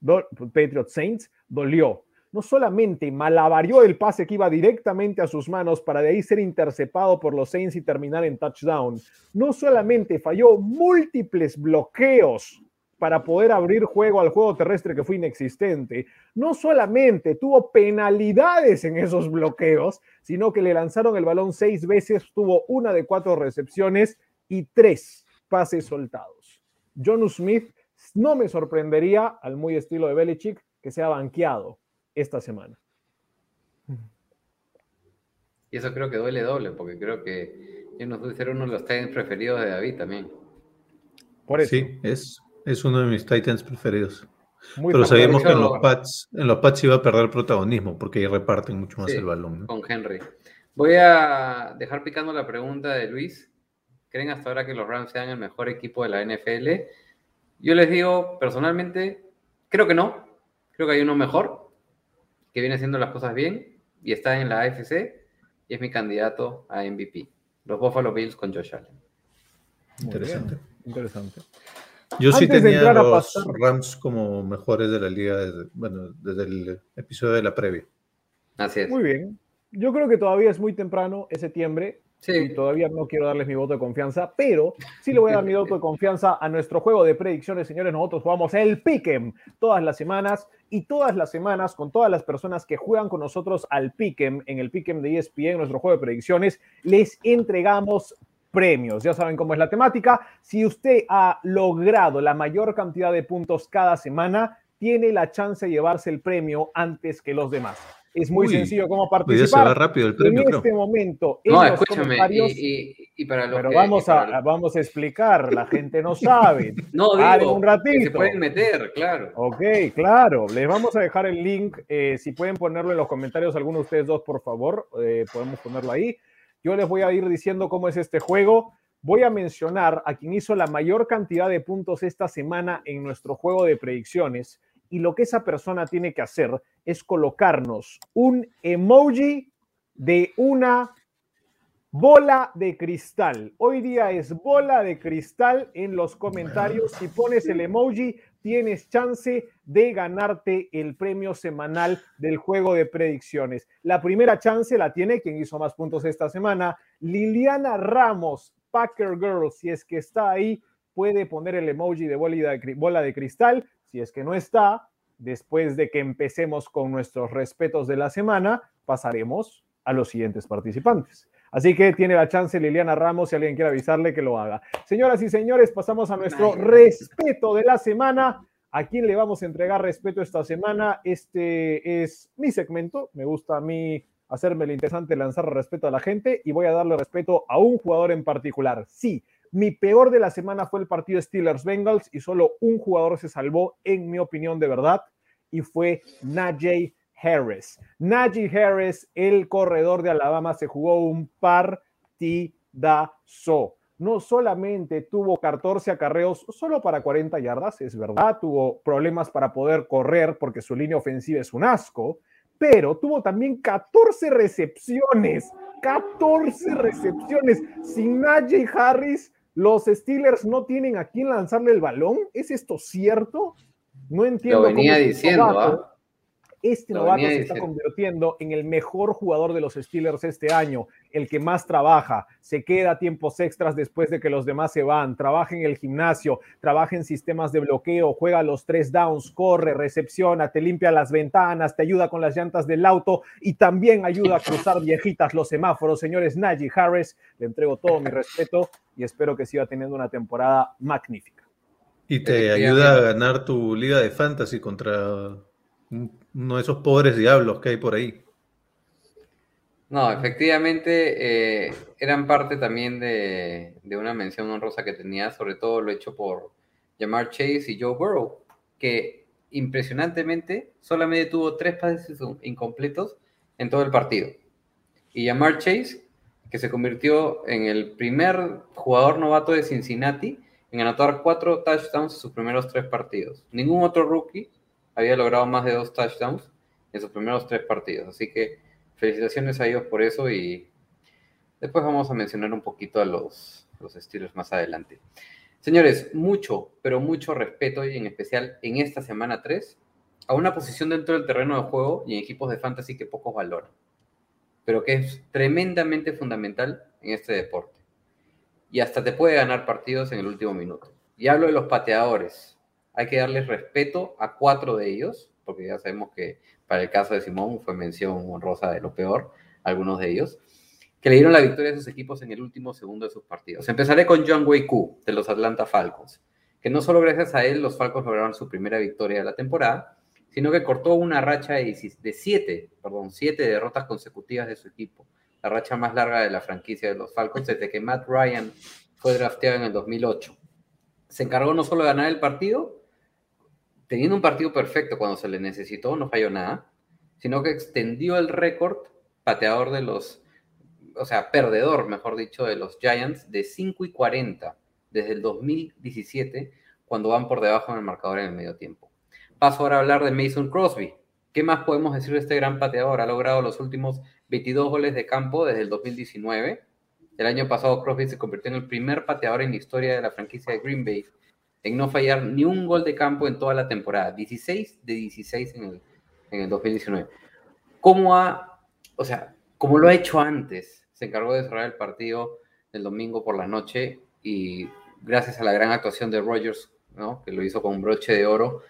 Patriots Saints, dolió. No solamente malabarió el pase que iba directamente a sus manos para de ahí ser interceptado por los Saints y terminar en touchdown. No solamente falló múltiples bloqueos para poder abrir juego al juego terrestre que fue inexistente. No solamente tuvo penalidades en esos bloqueos, sino que le lanzaron el balón seis veces, tuvo una de cuatro recepciones y tres pases soltados. John Smith no me sorprendería, al muy estilo de Belichick, que sea banqueado esta semana. Y eso creo que duele doble, porque creo que yo no sé ser uno de los Titans preferidos de David también. Por eso, Sí, es, es uno de mis Titans preferidos. muy Pero sabíamos que en los Pats, en los Pats iba a perder protagonismo porque ahí reparten mucho más Sí. el balón. ¿no? con Henry. Voy a dejar picando la pregunta de Luis. ¿Creen hasta ahora que los Rams sean el mejor equipo de la NFL? Yo les digo, personalmente, creo que no. Creo que hay uno mejor, que viene haciendo las cosas bien y está en la AFC y es mi candidato a MVP. Los Buffalo Bills con Josh Allen. Muy Interesante. bien, interesante. Yo sí Antes de tenía a los pasar- Rams como mejores de la liga, desde, bueno, desde el episodio de la previa. Así es. Muy bien. Yo creo que todavía es muy temprano, es septiembre, y Sí, todavía no quiero darles mi voto de confianza, pero sí le voy a dar mi voto de confianza a nuestro juego de predicciones, señores. Nosotros jugamos el Pick'em todas las semanas y todas las semanas con todas las personas que juegan con nosotros al Pick'em en el Pick'em de ESPN, nuestro juego de predicciones, les entregamos premios. Ya saben cómo es la temática. Si usted ha logrado la mayor cantidad de puntos cada semana, tiene la chance de llevarse el premio antes que los demás. Es muy Uy, sencillo cómo participar. se va rápido el En premio, creo. este momento, en no, los escúchame. comentarios, Y, y- y para los pero que- vamos y para a, los- vamos a explicar, la gente no sabe. No, digo, un que ratito. se pueden meter, claro. Ok, claro. Les vamos a dejar el link. eh, si pueden ponerlo en los comentarios, alguno de ustedes dos, por favor, eh, podemos ponerlo ahí. Yo les voy a ir diciendo cómo es este juego. Voy a mencionar a quien hizo la mayor cantidad de puntos esta semana en nuestro juego de predicciones. Y lo que esa persona tiene que hacer es colocarnos un emoji de una bola de cristal. Hoy día es bola de cristal en los comentarios. Si pones el emoji, tienes chance de ganarte el premio semanal del juego de predicciones. La primera chance la tiene quien hizo más puntos esta semana, Liliana Ramos, Packer Girl. Si es que está ahí, puede poner el emoji de bola de, cristal. Si es que no está, después de que empecemos con nuestros respetos de la semana, pasaremos a los siguientes participantes. Así que tiene la chance Liliana Ramos, si alguien quiere avisarle que lo haga. Señoras y señores, pasamos a nuestro respeto de la semana. ¿A quién le vamos a entregar respeto esta semana? Este es mi segmento. Me gusta a mí hacerme lo interesante, lanzar respeto a la gente y voy a darle respeto a un jugador en particular. Sí, mi peor de la semana fue el partido Steelers-Bengals y solo un jugador se salvó, en mi opinión de verdad, y fue Najee Harris. Najee Harris, el corredor de Alabama, se jugó un partidazo. No solamente tuvo 14 acarreos solo para 40 yardas, es verdad, tuvo problemas para poder correr porque su línea ofensiva es un asco, pero tuvo también 14 recepciones. 14 recepciones. Sin Najee Harris, los Steelers no tienen a quién lanzarle el balón. ¿Es esto cierto? No entiendo. Lo venía diciendo, ¿ah? Este novato se está convirtiendo en el mejor jugador de los Steelers este año, el que más trabaja, se queda tiempos extras después de que los demás se van, trabaja en el gimnasio, trabaja en sistemas de bloqueo, juega los tres downs, corre, recepciona, te limpia las ventanas, te ayuda con las llantas del auto y también ayuda a cruzar viejitas los semáforos. Señores Najee Harris, le entrego todo mi respeto y espero que siga teniendo una temporada magnífica. Y te ayuda a ganar tu liga de fantasy contra uno de esos pobres diablos que hay por ahí. No, efectivamente, eh, eran parte también de, una mención honrosa que tenía, sobre todo lo hecho por Jamar Chase y Joe Burrow, que impresionantemente solamente tuvo tres pases incompletos en todo el partido. Y Jamar Chase, que se convirtió en el primer jugador novato de Cincinnati en anotar cuatro touchdowns en sus primeros tres partidos. Ningún otro rookie había logrado más de dos touchdowns en sus primeros tres partidos. Así que felicitaciones a ellos por eso y después vamos a mencionar un poquito a los, los Steelers más adelante. Señores, mucho, pero mucho respeto y en especial en esta semana 3 a una posición dentro del terreno de juego y en equipos de fantasy que pocos valoran, pero que es tremendamente fundamental en este deporte. Y hasta te puede ganar partidos en el último minuto. Y hablo de los pateadores. Hay que darles respeto a cuatro de ellos, porque ya sabemos que para el caso de Simón fue mención honrosa de lo peor, algunos de ellos, que le dieron la victoria a sus equipos en el último segundo de sus partidos. Empezaré con John Wei de los Atlanta Falcons, que no solo gracias a él los Falcons lograron su primera victoria de la temporada, sino que cortó una racha de siete, perdón, siete derrotas consecutivas de su equipo, la racha más larga de la franquicia de los Falcons desde que Matt Ryan fue drafteado en el 2008. Se encargó no solo de ganar el partido, teniendo un partido perfecto cuando se le necesitó, no falló nada, sino que extendió el récord pateador de los, o sea, perdedor, mejor dicho, de los Giants de 5 y 40 desde el 2017, cuando van por debajo en el marcador en el medio tiempo. Paso ahora a hablar de Mason Crosby. ¿Qué más podemos decir de este gran pateador? Ha logrado los últimos 22 goles de campo desde el 2019. El año pasado Crosby se convirtió en el primer pateador en la historia de la franquicia de Green Bay en no fallar ni un gol de campo en toda la temporada. 16 de 16 en el, en el 2019. ¿Cómo ha, o sea, como lo ha hecho antes? Se encargó de cerrar el partido el domingo por la noche y gracias a la gran actuación de Rogers, ¿no? que lo hizo con un broche de oro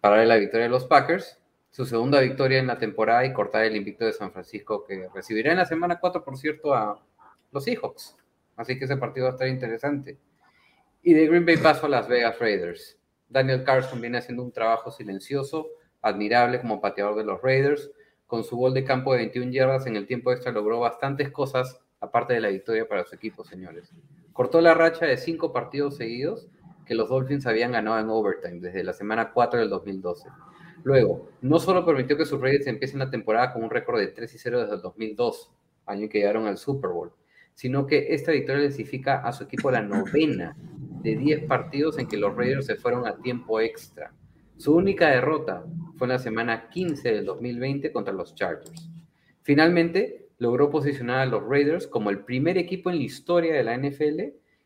para la victoria de los Packers, su segunda victoria en la temporada y cortar el invicto de San Francisco que recibirá en la semana 4, por cierto, a los Seahawks. Así que ese partido va a estar interesante. Y de Green Bay paso a Las Vegas Raiders. Daniel Carson viene haciendo un trabajo silencioso, admirable como pateador de los Raiders. Con su gol de campo de 21 yardas en el tiempo extra logró bastantes cosas, aparte de la victoria para su equipo, señores. Cortó la racha de cinco partidos seguidos que los Dolphins habían ganado en overtime desde la semana 4 del 2012. Luego, no solo permitió que sus Raiders empiecen la temporada con un récord de 3 y 0 desde el 2002, año en que llegaron al Super Bowl, sino que esta victoria le significa a su equipo la novena de 10 partidos en que los Raiders se fueron a tiempo extra. Su única derrota fue en la semana 15 del 2020 contra los Chargers. Finalmente, logró posicionar a los Raiders como el primer equipo en la historia de la NFL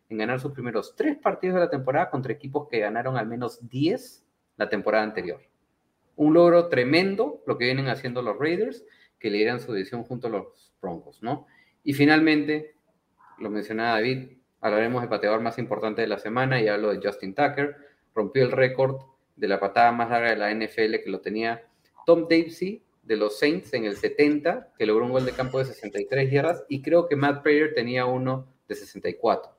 en ganar sus primeros tres partidos de la temporada contra equipos que ganaron al menos 10 la temporada anterior. Un logro tremendo lo que vienen haciendo los Raiders, que lideran su división junto a los Broncos, ¿no? Y finalmente, lo mencionaba David, Hablaremos del pateador más importante de la semana y hablo de Justin Tucker. Rompió el récord de la patada más larga de la NFL que lo tenía Tom Davesy de los Saints en el 70, que logró un gol de campo de 63 yardas, y creo que Matt Prater tenía uno de 64.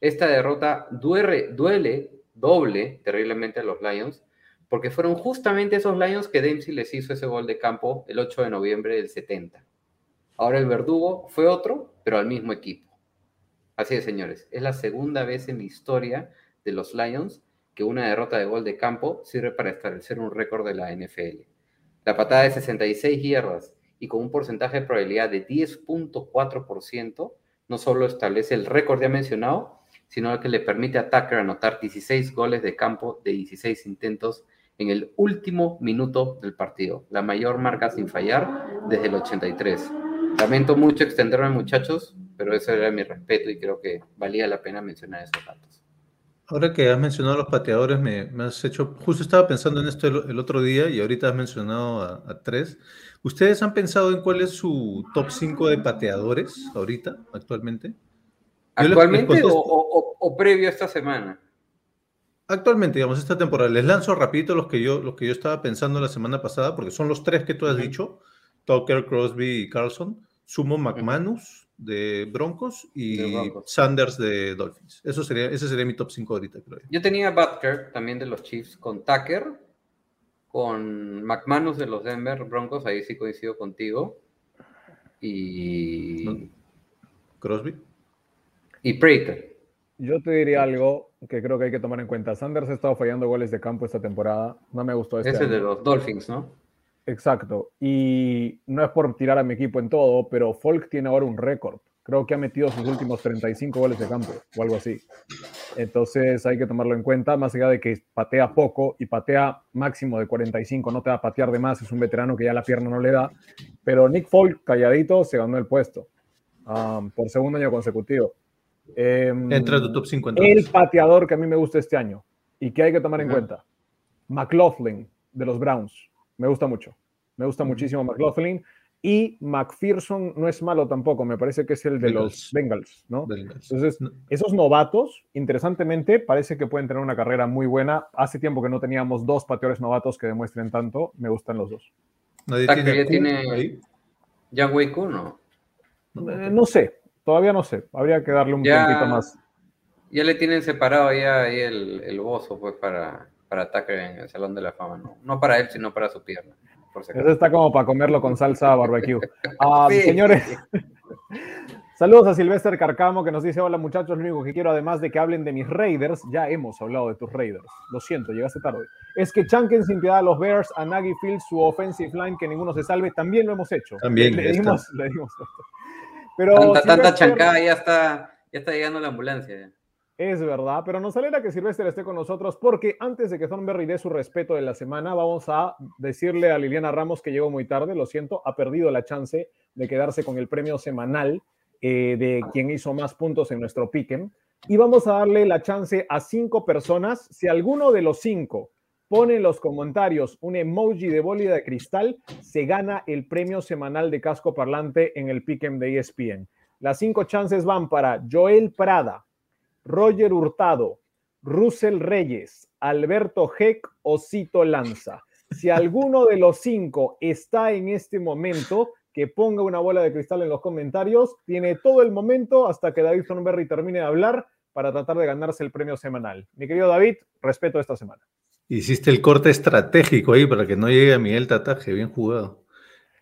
Esta derrota duele, duele doble terriblemente a los Lions, porque fueron justamente esos Lions que Dempsey les hizo ese gol de campo el 8 de noviembre del 70. Ahora el verdugo fue otro, pero al mismo equipo. Así es, señores, es la segunda vez en la historia de los Lions que una derrota de gol de campo sirve para establecer un récord de la NFL. la patada de 66 yardas y con un porcentaje de probabilidad de 10.4%, no solo establece el récord ya mencionado, sino que le permite a Tucker anotar 16 goles de campo de 16 intentos en el último minuto del partido, la mayor marca sin fallar desde el 83. Lamento mucho extenderme, muchachos, pero ese era mi respeto y creo que valía la pena mencionar esos datos. Ahora que has mencionado a los pateadores, me, has hecho, justo estaba pensando en esto el, otro día y ahorita has mencionado a, tres. ¿Ustedes han pensado en cuál es su top 5 de pateadores ahorita, actualmente? ¿Actualmente o, previo a esta semana? Actualmente, digamos, esta temporada. Les lanzo rapidito los que yo, los que yo estaba pensando la semana pasada, porque son los tres que tú has dicho, Tucker, Crosby y Carlson. Sumo McManus de Broncos y Sanders de Dolphins. Eso sería, ese sería mi top 5 ahorita, creo. Yo tenía Butker también de los Chiefs, con Tucker, con McManus de los Denver Broncos, ahí sí coincido contigo. Y. Crosby. Y Prater. Yo te diría algo que creo que hay que tomar en cuenta. Sanders ha estado fallando goles de campo esta temporada. No me gustó este Ese de los Dolphins, ¿no? Exacto. Y no es por tirar a mi equipo en todo, pero Folk tiene ahora un récord. Creo que ha metido sus últimos 35 goles de campo o algo así. Entonces hay que tomarlo en cuenta, más allá de que patea poco y patea máximo de 45, no te va a patear de más, es un veterano que ya la pierna no le da. Pero Nick Folk, calladito, se ganó el puesto um, por segundo año consecutivo. Em, Entra tu top 50. El pateador que a mí me gusta este año y que hay que tomar en cuenta. McLaughlin de los Browns. Me gusta mucho. Me gusta muchísimo McLaughlin. Y McPherson no es malo tampoco, me parece que es el de los Bengals, ¿no? Entonces, esos novatos, interesantemente, parece que pueden tener una carrera muy buena. Hace tiempo que no teníamos dos pateadores novatos que demuestren tanto. Me gustan los dos. ¿Nadie tiene, tiene... ¿Ya no? Eh, no sé, Todavía no sé, habría que darle un poquito más. Ya le tienen separado ya ahí el, el bozo pues para, para Tucker en el Salón de la Fama, ¿no? No para él, sino para su pierna. Eso está como para comerlo con salsa barbecue. Ah, señores, saludos a Silvester Carcamo que nos dice, hola muchachos, lo único que quiero además de que hablen de mis Raiders, ya hemos hablado de tus Raiders, lo siento, llegaste tarde, es que chanquen sin piedad a los Bears, a Nagy Fields, su offensive line, que ninguno se salve, también lo hemos hecho. También. Le, dimos, le dimos pero tanta, chancada, ya está, ya está llegando la ambulancia. Es verdad, pero nos alegra que Silvestre esté con nosotros porque antes de que Thornberry dé su respeto de la semana, vamos a decirle a Liliana Ramos que llegó muy tarde, lo siento, ha perdido la chance de quedarse con el premio semanal eh, de quien hizo más puntos en nuestro piquen. Y vamos a darle la chance a cinco personas. Si alguno de los cinco pone en los comentarios un emoji de bólida de cristal, se gana el premio semanal de casco parlante en el Pick'em de ESPN. Las cinco chances van para Joel Prada, Roger Hurtado, Russell Reyes, Alberto Heck o Cito Lanza. Si alguno de los cinco está en este momento, que ponga una bola de cristal en los comentarios. Tiene todo el momento hasta que David Thornberry termine de hablar para tratar de ganarse el premio semanal. Mi querido David, respeto esta semana. Hiciste el corte estratégico ahí para que no llegue a Miguel Tataje, bien jugado.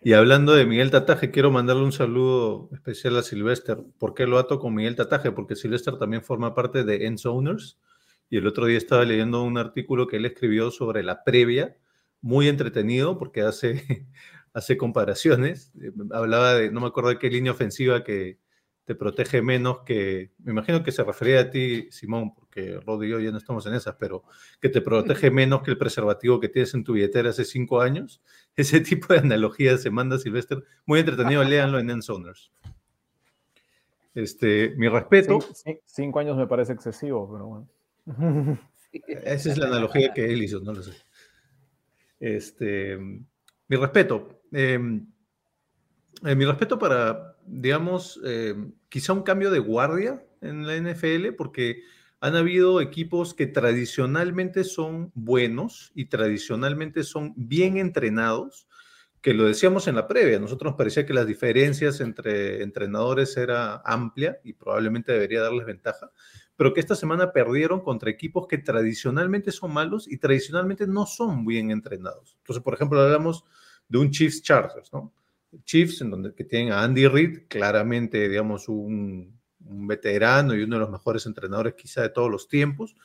Y hablando de Miguel Tataje, quiero mandarle un saludo especial a Silvester. ¿Por qué lo ato con Miguel Tataje? Porque Silvester también forma parte de Ends Owners. Y el otro día estaba leyendo un artículo que él escribió sobre la previa, muy entretenido porque hace, hace comparaciones. Hablaba de, no me acuerdo de qué línea ofensiva que, te protege menos que, me imagino que se refería a ti, Simón, porque Rod y yo ya no estamos en esas, pero que te protege menos que el preservativo que tienes en tu billetera hace cinco años. Ese tipo de analogía se manda Silvestre. Muy entretenido, léanlo en Ensoners. Este, mi respeto. cinco años me parece excesivo, pero bueno. Esa es la analogía que él hizo, no lo sé. Este, mi respeto. Em, eh, mi respeto para, digamos, eh, quizá un cambio de guardia en la NFL, porque han habido equipos que tradicionalmente son buenos y tradicionalmente son bien entrenados, que lo decíamos en la previa, nosotros nos parecía que las diferencias entre entrenadores era amplia y probablemente debería darles ventaja, pero que esta semana perdieron contra equipos que tradicionalmente son malos y tradicionalmente no son bien entrenados. Entonces, por ejemplo, hablamos de un Chiefs Chargers, ¿no? Chiefs, en donde que tienen a Andy Reid, claramente, digamos, un, veterano y uno de los mejores entrenadores quizá de todos los tiempos,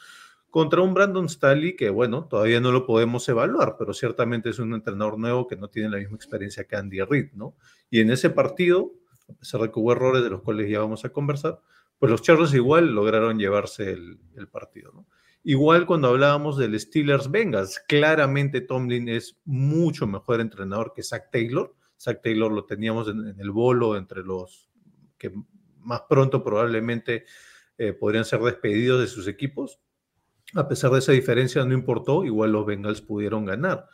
contra un Brandon Staley que, bueno, todavía no lo podemos evaluar, pero ciertamente es un entrenador nuevo que no tiene la misma experiencia que Andy Reid, ¿no? Y en ese partido, a pesar errores de los cuales ya vamos a conversar, pues los Chargers igual lograron llevarse el, el partido, ¿no? Igual cuando hablábamos del Steelers Bengals, claramente Tomlin es mucho mejor entrenador que Zach Taylor. Zach Taylor lo teníamos en, el bolo entre los que más pronto probablemente eh, podrían ser despedidos de sus equipos. A pesar de esa diferencia, no importó, igual los Bengals pudieron ganar.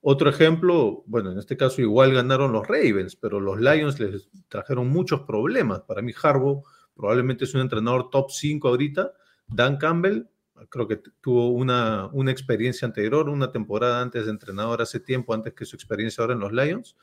Otro ejemplo, bueno, en este caso igual ganaron los Ravens, pero los Lions les trajeron muchos problemas. Para mí, Harbaugh probablemente es un entrenador top 5 ahorita. Dan Campbell creo que tuvo una, una experiencia anterior, una temporada antes de entrenador hace tiempo, antes que su experiencia ahora en los Lions.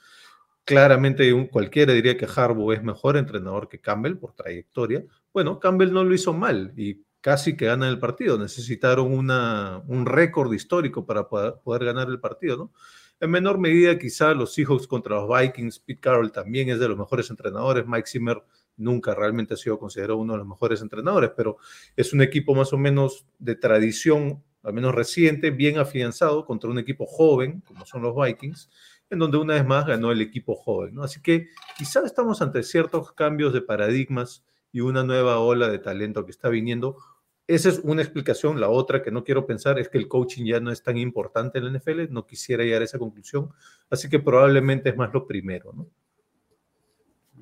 Claramente un, cualquiera diría que Harbaugh es mejor entrenador que Campbell por trayectoria. Bueno, Campbell no lo hizo mal y casi que gana el partido. Necesitaron un récord histórico para poder, ganar el partido. En menor medida, quizá los Seahawks contra los Vikings, Pete Carroll también es de los mejores entrenadores, Mike Zimmer nunca realmente ha sido considerado uno de los mejores entrenadores, pero es un equipo más o menos de tradición, al menos reciente, bien afianzado contra un equipo joven, como son los Vikings, en donde una vez más ganó el equipo joven. ¿no? Así que quizá estamos ante ciertos cambios de paradigmas y una nueva ola de talento que está viniendo. Esa es una explicación. La otra que no quiero pensar es que el coaching ya no es tan importante en la NFL. No quisiera llegar a esa conclusión. Así que probablemente es más lo primero.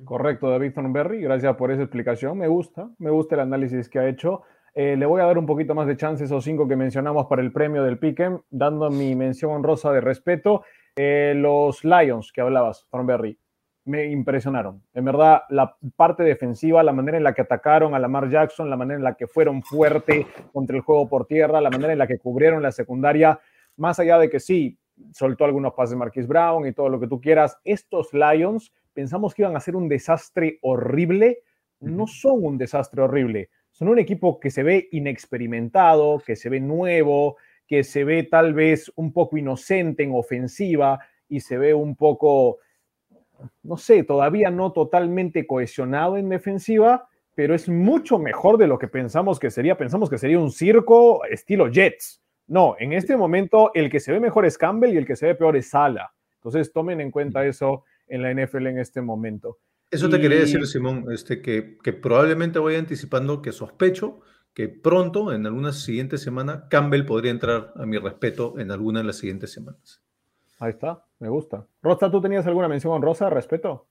Correcto, David Thornberry, gracias por esa explicación. Me gusta, me gusta el análisis que ha hecho. Eh, le voy a dar un poquito más de chance esos cinco que mencionamos para el premio del Piquen, dando mi mención honrosa de respeto. Eh, los Lions que hablabas, Thornberry, me impresionaron. En verdad, la parte defensiva, la manera en la que atacaron a Lamar Jackson, la manera en la que fueron fuerte contra el juego por tierra, la manera en la que cubrieron la secundaria, más allá de que sí, soltó algunos pases Marquis Brown y todo lo que tú quieras, estos Lions pensamos que iban a ser un desastre horrible, no son un desastre horrible, son un equipo que se ve inexperimentado, que se ve nuevo, que se ve tal vez un poco inocente en ofensiva y se ve un poco, no sé, todavía no totalmente cohesionado en defensiva, pero es mucho mejor de lo que pensamos que sería. Pensamos que sería un circo estilo Jets. No, en este momento el que se ve mejor es Campbell y el que se ve peor es Sala. Entonces tomen en cuenta eso en la NFL en este momento. Eso te y... quería decir, Simón, este, que, que, probablemente voy anticipando que sospecho que pronto, en alguna siguiente semana, Campbell podría entrar a mi respeto en alguna de las siguientes semanas. Ahí está, me gusta. Rosa, ¿tú tenías alguna mención con Rosa, respeto?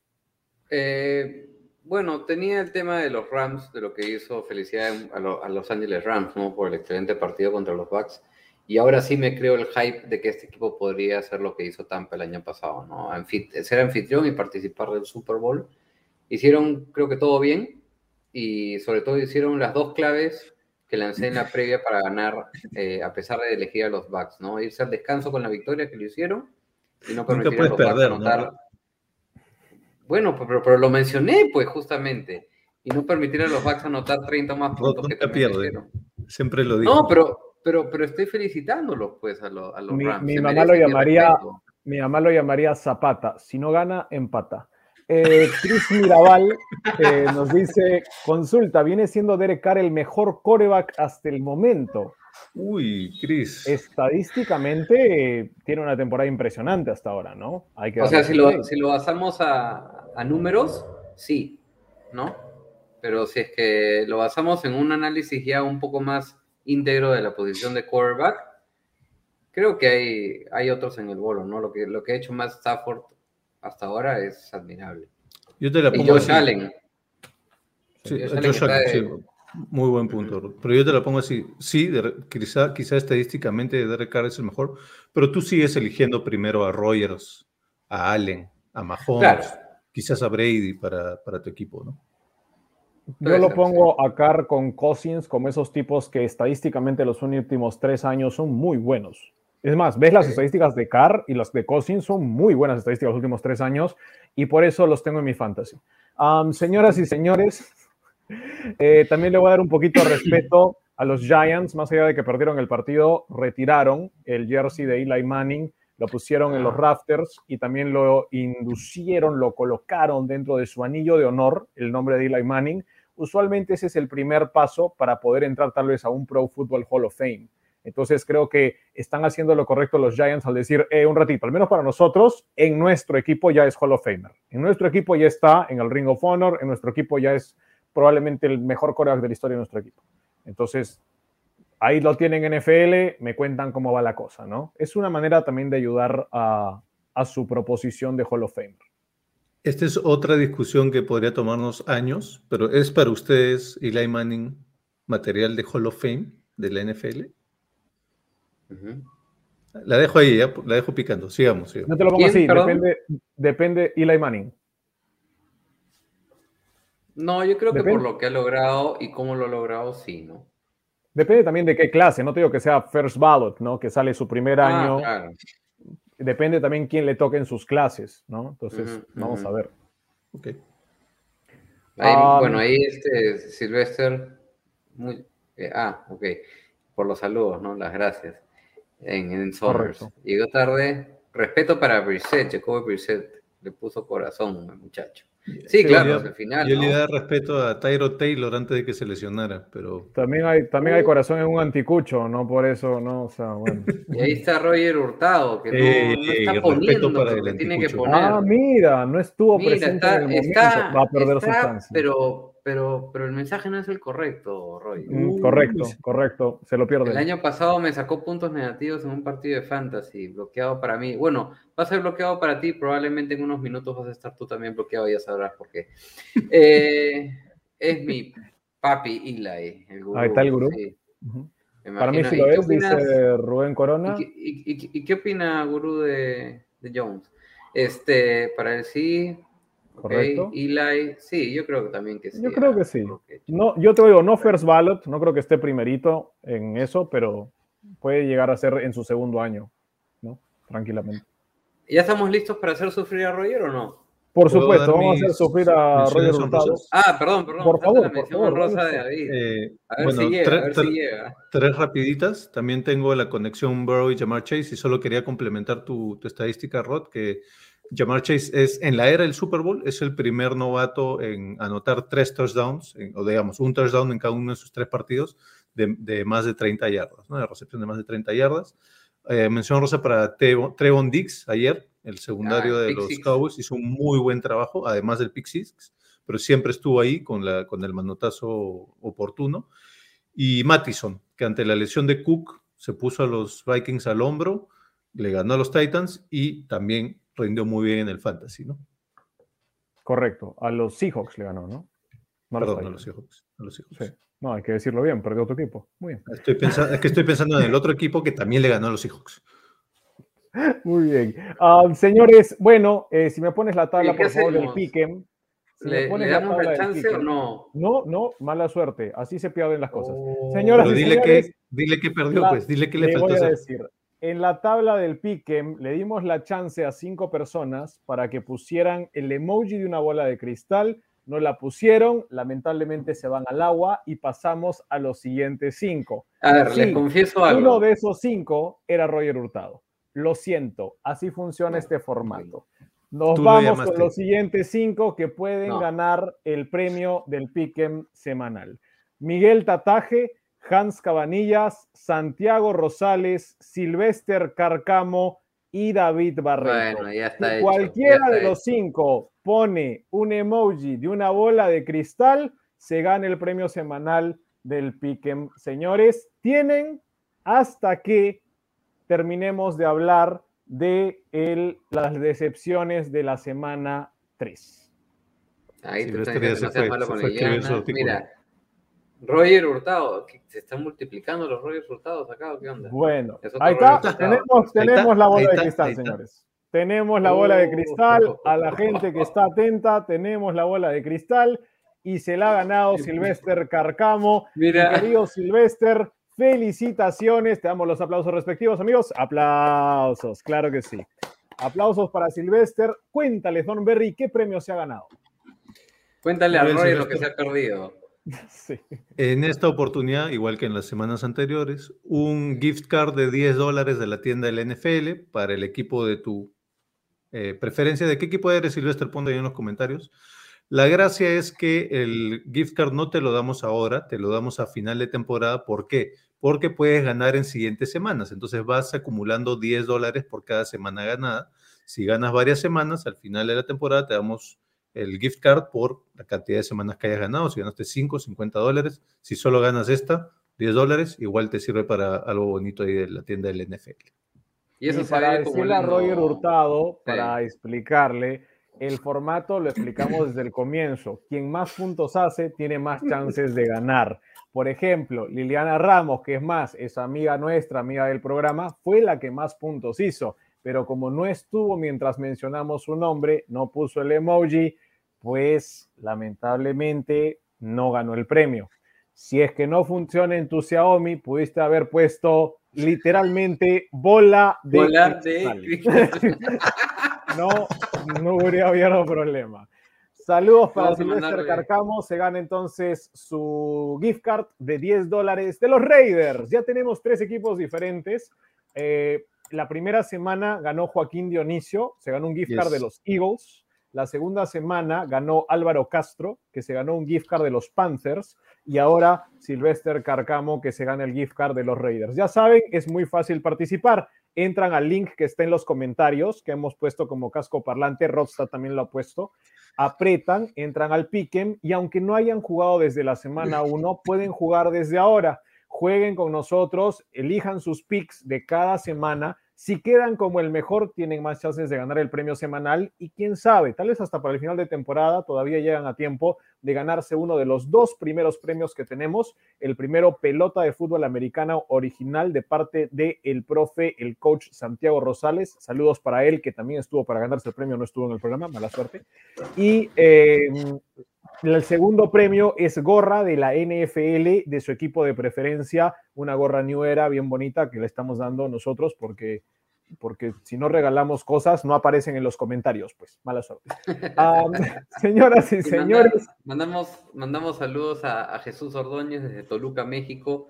Eh, bueno, tenía el tema de los Rams, de lo que hizo felicidad a, lo, a Los Ángeles Rams, ¿no? Por el excelente partido contra los Bucks. Y ahora sí me creo el hype de que este equipo podría hacer lo que hizo Tampa el año pasado, ¿no? Anfit ser anfitrión y participar del Super Bowl. Hicieron, creo que todo bien, y sobre todo hicieron las dos claves que lancé en la previa para ganar, eh, a pesar de elegir a los Bucks, ¿no? Irse al descanso con la victoria que lo hicieron y no permitir a los perder, Bucks anotar. ¿no? Bueno, pero, pero, lo mencioné, pues, justamente. Y no permitir a los Bucks anotar 30 más puntos no, que te pierde. Siempre lo digo. No, pero pero, pero estoy felicitándolos, pues, a, lo, a los mi, Rams. Mi mamá, lo llamaría, mi mamá lo llamaría Zapata. Si no gana, empata. Eh, Chris Mirabal eh, nos dice: Consulta, ¿viene siendo Derek Carr el mejor coreback hasta el momento? Uy, Chris. Estadísticamente eh, tiene una temporada impresionante hasta ahora, ¿no? Hay que o sea, si lo, si lo, basamos a, a números, sí, ¿no? Pero si es que lo basamos en un análisis ya un poco más íntegro de la posición de quarterback, creo que hay, hay otros en el bolo, ¿no? Lo que, lo que ha hecho más Stafford hasta ahora es admirable. Yo te la pongo y Josh así. Allen. Sí, Josh Josh Allen de- sí, muy buen punto. Pero yo te la pongo así. Sí, de- quizá, quizá estadísticamente Derek Carr es el mejor, pero tú sigues eligiendo primero a Rogers, a Allen, a Mahomes, Claro. quizás a Brady para, para tu equipo, ¿no? Yo lo pongo a Carr con Cousins como esos tipos que estadísticamente los últimos tres años son muy buenos. Es más, ves las estadísticas de Carr y las de Cousins son muy buenas estadísticas los últimos tres años y por eso los tengo en mi fantasy. Señoras y señores, eh, también le voy a dar un poquito de respeto a los Giants, más allá de que perdieron el partido, retiraron el jersey de Eli Manning, lo pusieron en los rafters y también lo inducieron, lo colocaron dentro de su anillo de honor, el nombre de Eli Manning. Usualmente ese es el primer paso para poder entrar tal vez a un Pro Football Hall of Fame. Entonces creo que están haciendo lo correcto los Giants al decir, eh, un ratito, al menos para nosotros, en nuestro equipo ya es Hall of Famer. En nuestro equipo ya está en el Ring of Honor, en nuestro equipo ya es probablemente el mejor coreback de la historia de nuestro equipo. Entonces, ahí lo tienen en NFL, me cuentan cómo va la cosa, ¿no? Es una manera también de ayudar a, a su proposición de Hall of Famer. Esta es otra discusión que podría tomarnos años, pero ¿es para ustedes Eli Manning material de Hall of Fame de la NFL? La dejo ahí, ¿ya? la dejo picando. Sigamos, sigamos. No te lo pongo así, depende, depende Eli Manning. No, yo creo que por lo que ha logrado y cómo lo ha logrado, sí, ¿no? Depende también de qué clase, no te digo que sea first ballot, ¿no? Que sale su primer ah, año. Claro. Depende también quién le toque en sus clases, ¿no? Entonces, vamos a ver. Ok. Ah, bueno, ahí este Sylvester, muy, eh, ah, ok, por los saludos, ¿no? Las gracias. En, en Llegó tarde. Respeto para Brissett, Jacoby Brissett. Le puso corazón al muchacho. Sí, claro, al final. Yo le da respeto a Tyro Taylor antes de que se lesionara, pero. También hay, también hay corazón en un anticucho, no por eso, no, o sea, bueno. Y ahí está Roger Hurtado, que no, está poniendo para el tiene que poner. Ah, mira, no estuvo presente en el momento, va a perder su chance. Pero pero, pero el mensaje no es el correcto, Roy. Mm, correcto, correcto, se lo pierde. El año pasado me sacó puntos negativos en un partido de fantasy, bloqueado para mí. Bueno, va a ser bloqueado para ti, probablemente en unos minutos vas a estar tú también bloqueado, ya sabrás por qué. Eh, es mi papi Eli, el gurú. Ahí está el gurú. Para mí sí lo es, dice Rubén Corona. ¿Y, qué opina gurú de, de Jones? Este, para él sí, ¿Correcto? Eli, sí, yo creo que también que sí. Yo creo que sí. No, yo te digo, no first ballot, no creo que esté primerito en eso, pero puede llegar a ser en su segundo año, ¿no? Tranquilamente. ¿Ya estamos listos para hacer sufrir a Roger o no? Por supuesto, vamos a hacer sufrir a Roger Hurtado. Ah, perdón, perdón. Por favor, la rosa de David. Eh, a ver si llega, a ver si llega. Tres rapiditas. También tengo la conexión Burrow y Jamar Chase y solo quería complementar tu, tu estadística, Rod, que Jamar Chase es en la era del Super Bowl, es el primer novato en anotar tres touchdowns, o digamos, un touchdown en cada uno de sus tres partidos de, más de 30 yardas, ¿no? de recepción de más de 30 yardas. Eh, mención rosa para Trevon Diggs ayer, el secundario ah, de los Cowboys, hizo un muy buen trabajo, además del pick six, pero siempre estuvo ahí con, la, con el manotazo oportuno. Y Mattison, que ante la lesión de Cook se puso a los Vikings al hombro, le ganó a los Titans y también rindió muy bien en el fantasy, ¿no? Correcto, a los Seahawks le ganó, ¿no? no Perdón, a los Seahawks. A los Seahawks. Sí. No, hay que decirlo bien, perdió otro equipo. Muy bien. Estoy pensando, es que estoy pensando en el otro equipo que también le ganó a los Seahawks. Muy bien. Ah, señores, bueno, eh, si me pones la tabla, por favor, del Piquen. ¿Le, damos la, chance o no? No, no, mala suerte. Así se pierden las cosas. Oh. Señoras Pero dile, que, dile que perdió, pues. Dile que le, le faltó. Voy a decir, en la tabla del Piquem le dimos la chance a cinco personas para que pusieran el emoji de una bola de cristal. No la pusieron, lamentablemente se van al agua y pasamos a los siguientes cinco. A ver, les confieso algo. Uno de esos cinco era Roger Hurtado. Lo siento, así funciona este formato. Nos vamos con los siguientes cinco que pueden ganar el premio del Piquem semanal. Miguel Tataje, Hans Cabanillas, Santiago Rosales, Silvester Carcamo y David Barreto. Bueno, ya está cualquiera de los cinco pone un emoji de una bola de cristal, se gana el premio semanal del Piquem. Señores, tienen hasta que terminemos de hablar de las decepciones de la semana 3. Ahí te están malo con Mira, Roger Hurtado, se están multiplicando los Roger Hurtados acá, ¿qué onda? Bueno, ahí está, tenemos, tenemos la bola de cristal, señores. Tenemos la bola de cristal, a la gente que está atenta, tenemos la bola de cristal y se la ha ganado Silvester Carcamo. Mira. querido Silvester, felicitaciones, te damos los aplausos respectivos, amigos. Aplausos, claro que sí. Aplausos para Silvester. Cuéntale, Don Berry, ¿qué premio se ha ganado? Cuéntale a Roy lo que se ha perdido. En esta oportunidad, igual que en las semanas anteriores, un gift card de 10 dólares de la tienda del NFL para el equipo de tu eh, preferencia. ¿De qué equipo eres, Silvestre? Ponte ahí en los comentarios. La gracia es que el gift card no te lo damos ahora, te lo damos a final de temporada. ¿Por qué? porque puedes ganar en siguientes semanas. Entonces vas acumulando 10 dólares por cada semana ganada. Si ganas varias semanas, al final de la temporada te damos el gift card por la cantidad de semanas que hayas ganado. Si ganaste 5, 50 dólares. Si solo ganas esta, 10 dólares, igual te sirve para algo bonito ahí de la tienda del NFL. Y, eso para decirle a Roger Hurtado, para explicarle, el formato lo explicamos desde el comienzo. Quien más puntos hace, tiene más chances de ganar. Por ejemplo, Liliana Ramos, que es más, es amiga nuestra, amiga del programa, fue la que más puntos hizo, pero como no estuvo mientras mencionamos su nombre, no puso el emoji, pues lamentablemente no ganó el premio. Si es que no funciona en tu Xiaomi, pudiste haber puesto literalmente bola de... Bola de... no, no hubiera habido problema. Saludos para Silvestre Carcamo. Se gana entonces su gift card de 10 dólares de los Raiders. Ya tenemos tres equipos diferentes. Eh, la primera semana ganó Joaquín Dionisio, se ganó un gift card de los Eagles. La segunda semana ganó Álvaro Castro, que se ganó un gift card de los Panthers. Y ahora Silvestre Carcamo, que se gana el gift card de los Raiders. Ya saben, es muy fácil participar entran al link que está en los comentarios, que hemos puesto como casco parlante, Rodstad también lo ha puesto, apretan, entran al Piquen y aunque no hayan jugado desde la semana 1, pueden jugar desde ahora. Jueguen con nosotros, elijan sus picks de cada semana si quedan como el mejor, tienen más chances de ganar el premio semanal y quién sabe, tal vez hasta para el final de temporada todavía llegan a tiempo de ganarse uno de los dos primeros premios que tenemos. El primero, pelota de fútbol americano original de parte del el profe, el coach Santiago Rosales. Saludos para él, que también estuvo para ganarse el premio, no estuvo en el programa, mala suerte. Y em, el segundo premio es gorra de la NFL de su equipo de preferencia, una gorra New Era bien bonita que le estamos dando nosotros porque, porque si no regalamos cosas no aparecen en los comentarios, pues mala suerte. señoras y, señores. mandamos, mandamos saludos a, Jesús Ordóñez desde Toluca, México.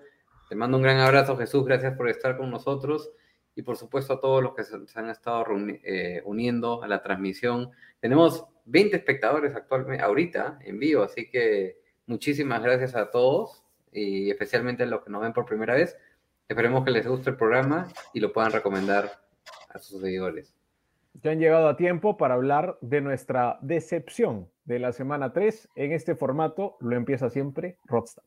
Te mando un gran abrazo, Jesús. Gracias por estar con nosotros y por supuesto a todos los que se, han estado eh, uniendo a la transmisión. Tenemos 20 espectadores actualmente, ahorita, en vivo, así que muchísimas gracias a todos y especialmente a los que nos ven por primera vez. Esperemos que les guste el programa y lo puedan recomendar a sus seguidores. Ya han llegado a tiempo para hablar de nuestra decepción de la semana 3. En este formato lo empieza siempre Rodstad.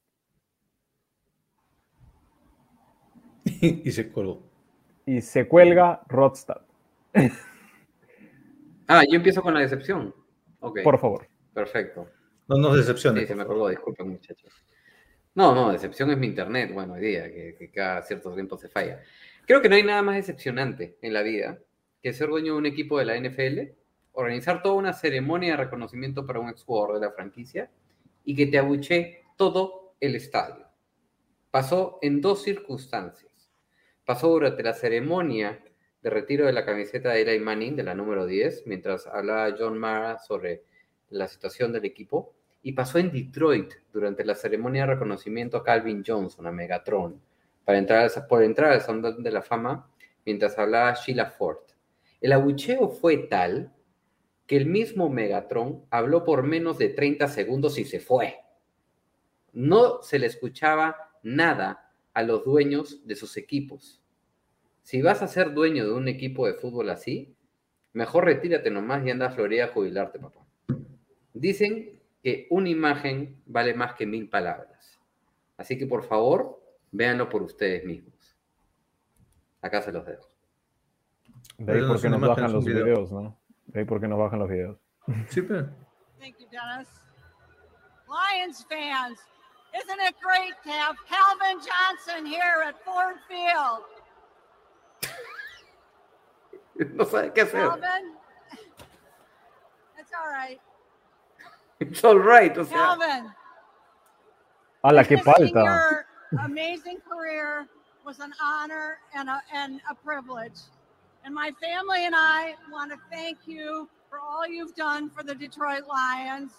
y se colgó y se cuelga Rodstad. ah, yo empiezo con la decepción. Okay. Por favor. Perfecto. No nos decepciones. Sí, se me acordó, disculpen muchachos. No, no, decepción es mi internet, bueno, hoy día, que, cada cierto tiempo se falla. Creo que no hay nada más decepcionante en la vida que ser dueño de un equipo de la NFL, organizar toda una ceremonia de reconocimiento para un exjugador de la franquicia y que te abuche todo el estadio. Pasó en dos circunstancias pasó durante la ceremonia de retiro de la camiseta de Eli Manning, de la número 10, mientras hablaba John Mara sobre la situación del equipo, y pasó en Detroit durante la ceremonia de reconocimiento a Calvin Johnson, a Megatron, para entrar, por entrar al Salón de la Fama, mientras hablaba Sheila Ford. El abucheo fue tal que el mismo Megatron habló por menos de 30 segundos y se fue. No se le escuchaba nada a los dueños de sus equipos. Si vas a ser dueño de un equipo de fútbol así, mejor retírate nomás y anda a Florida a jubilarte, papá. Dicen que una imagen vale más que mil palabras. Así que por favor, véanlo por ustedes mismos. Acá se los dejo. De ahí porque nos bajan los videos, ¿no? De ahí porque nos bajan los videos. Sí, pero. Thank you, Dennis. Lions fans, Isn't it great to have Calvin Johnson here at Ford Field? no sabe qué hacer. Calvin, it's all right. It's all right. O sea. Calvin. A la que falta. Your amazing career was an honor and a, and a privilege. And my family and I want to thank you for all you've done for the Detroit Lions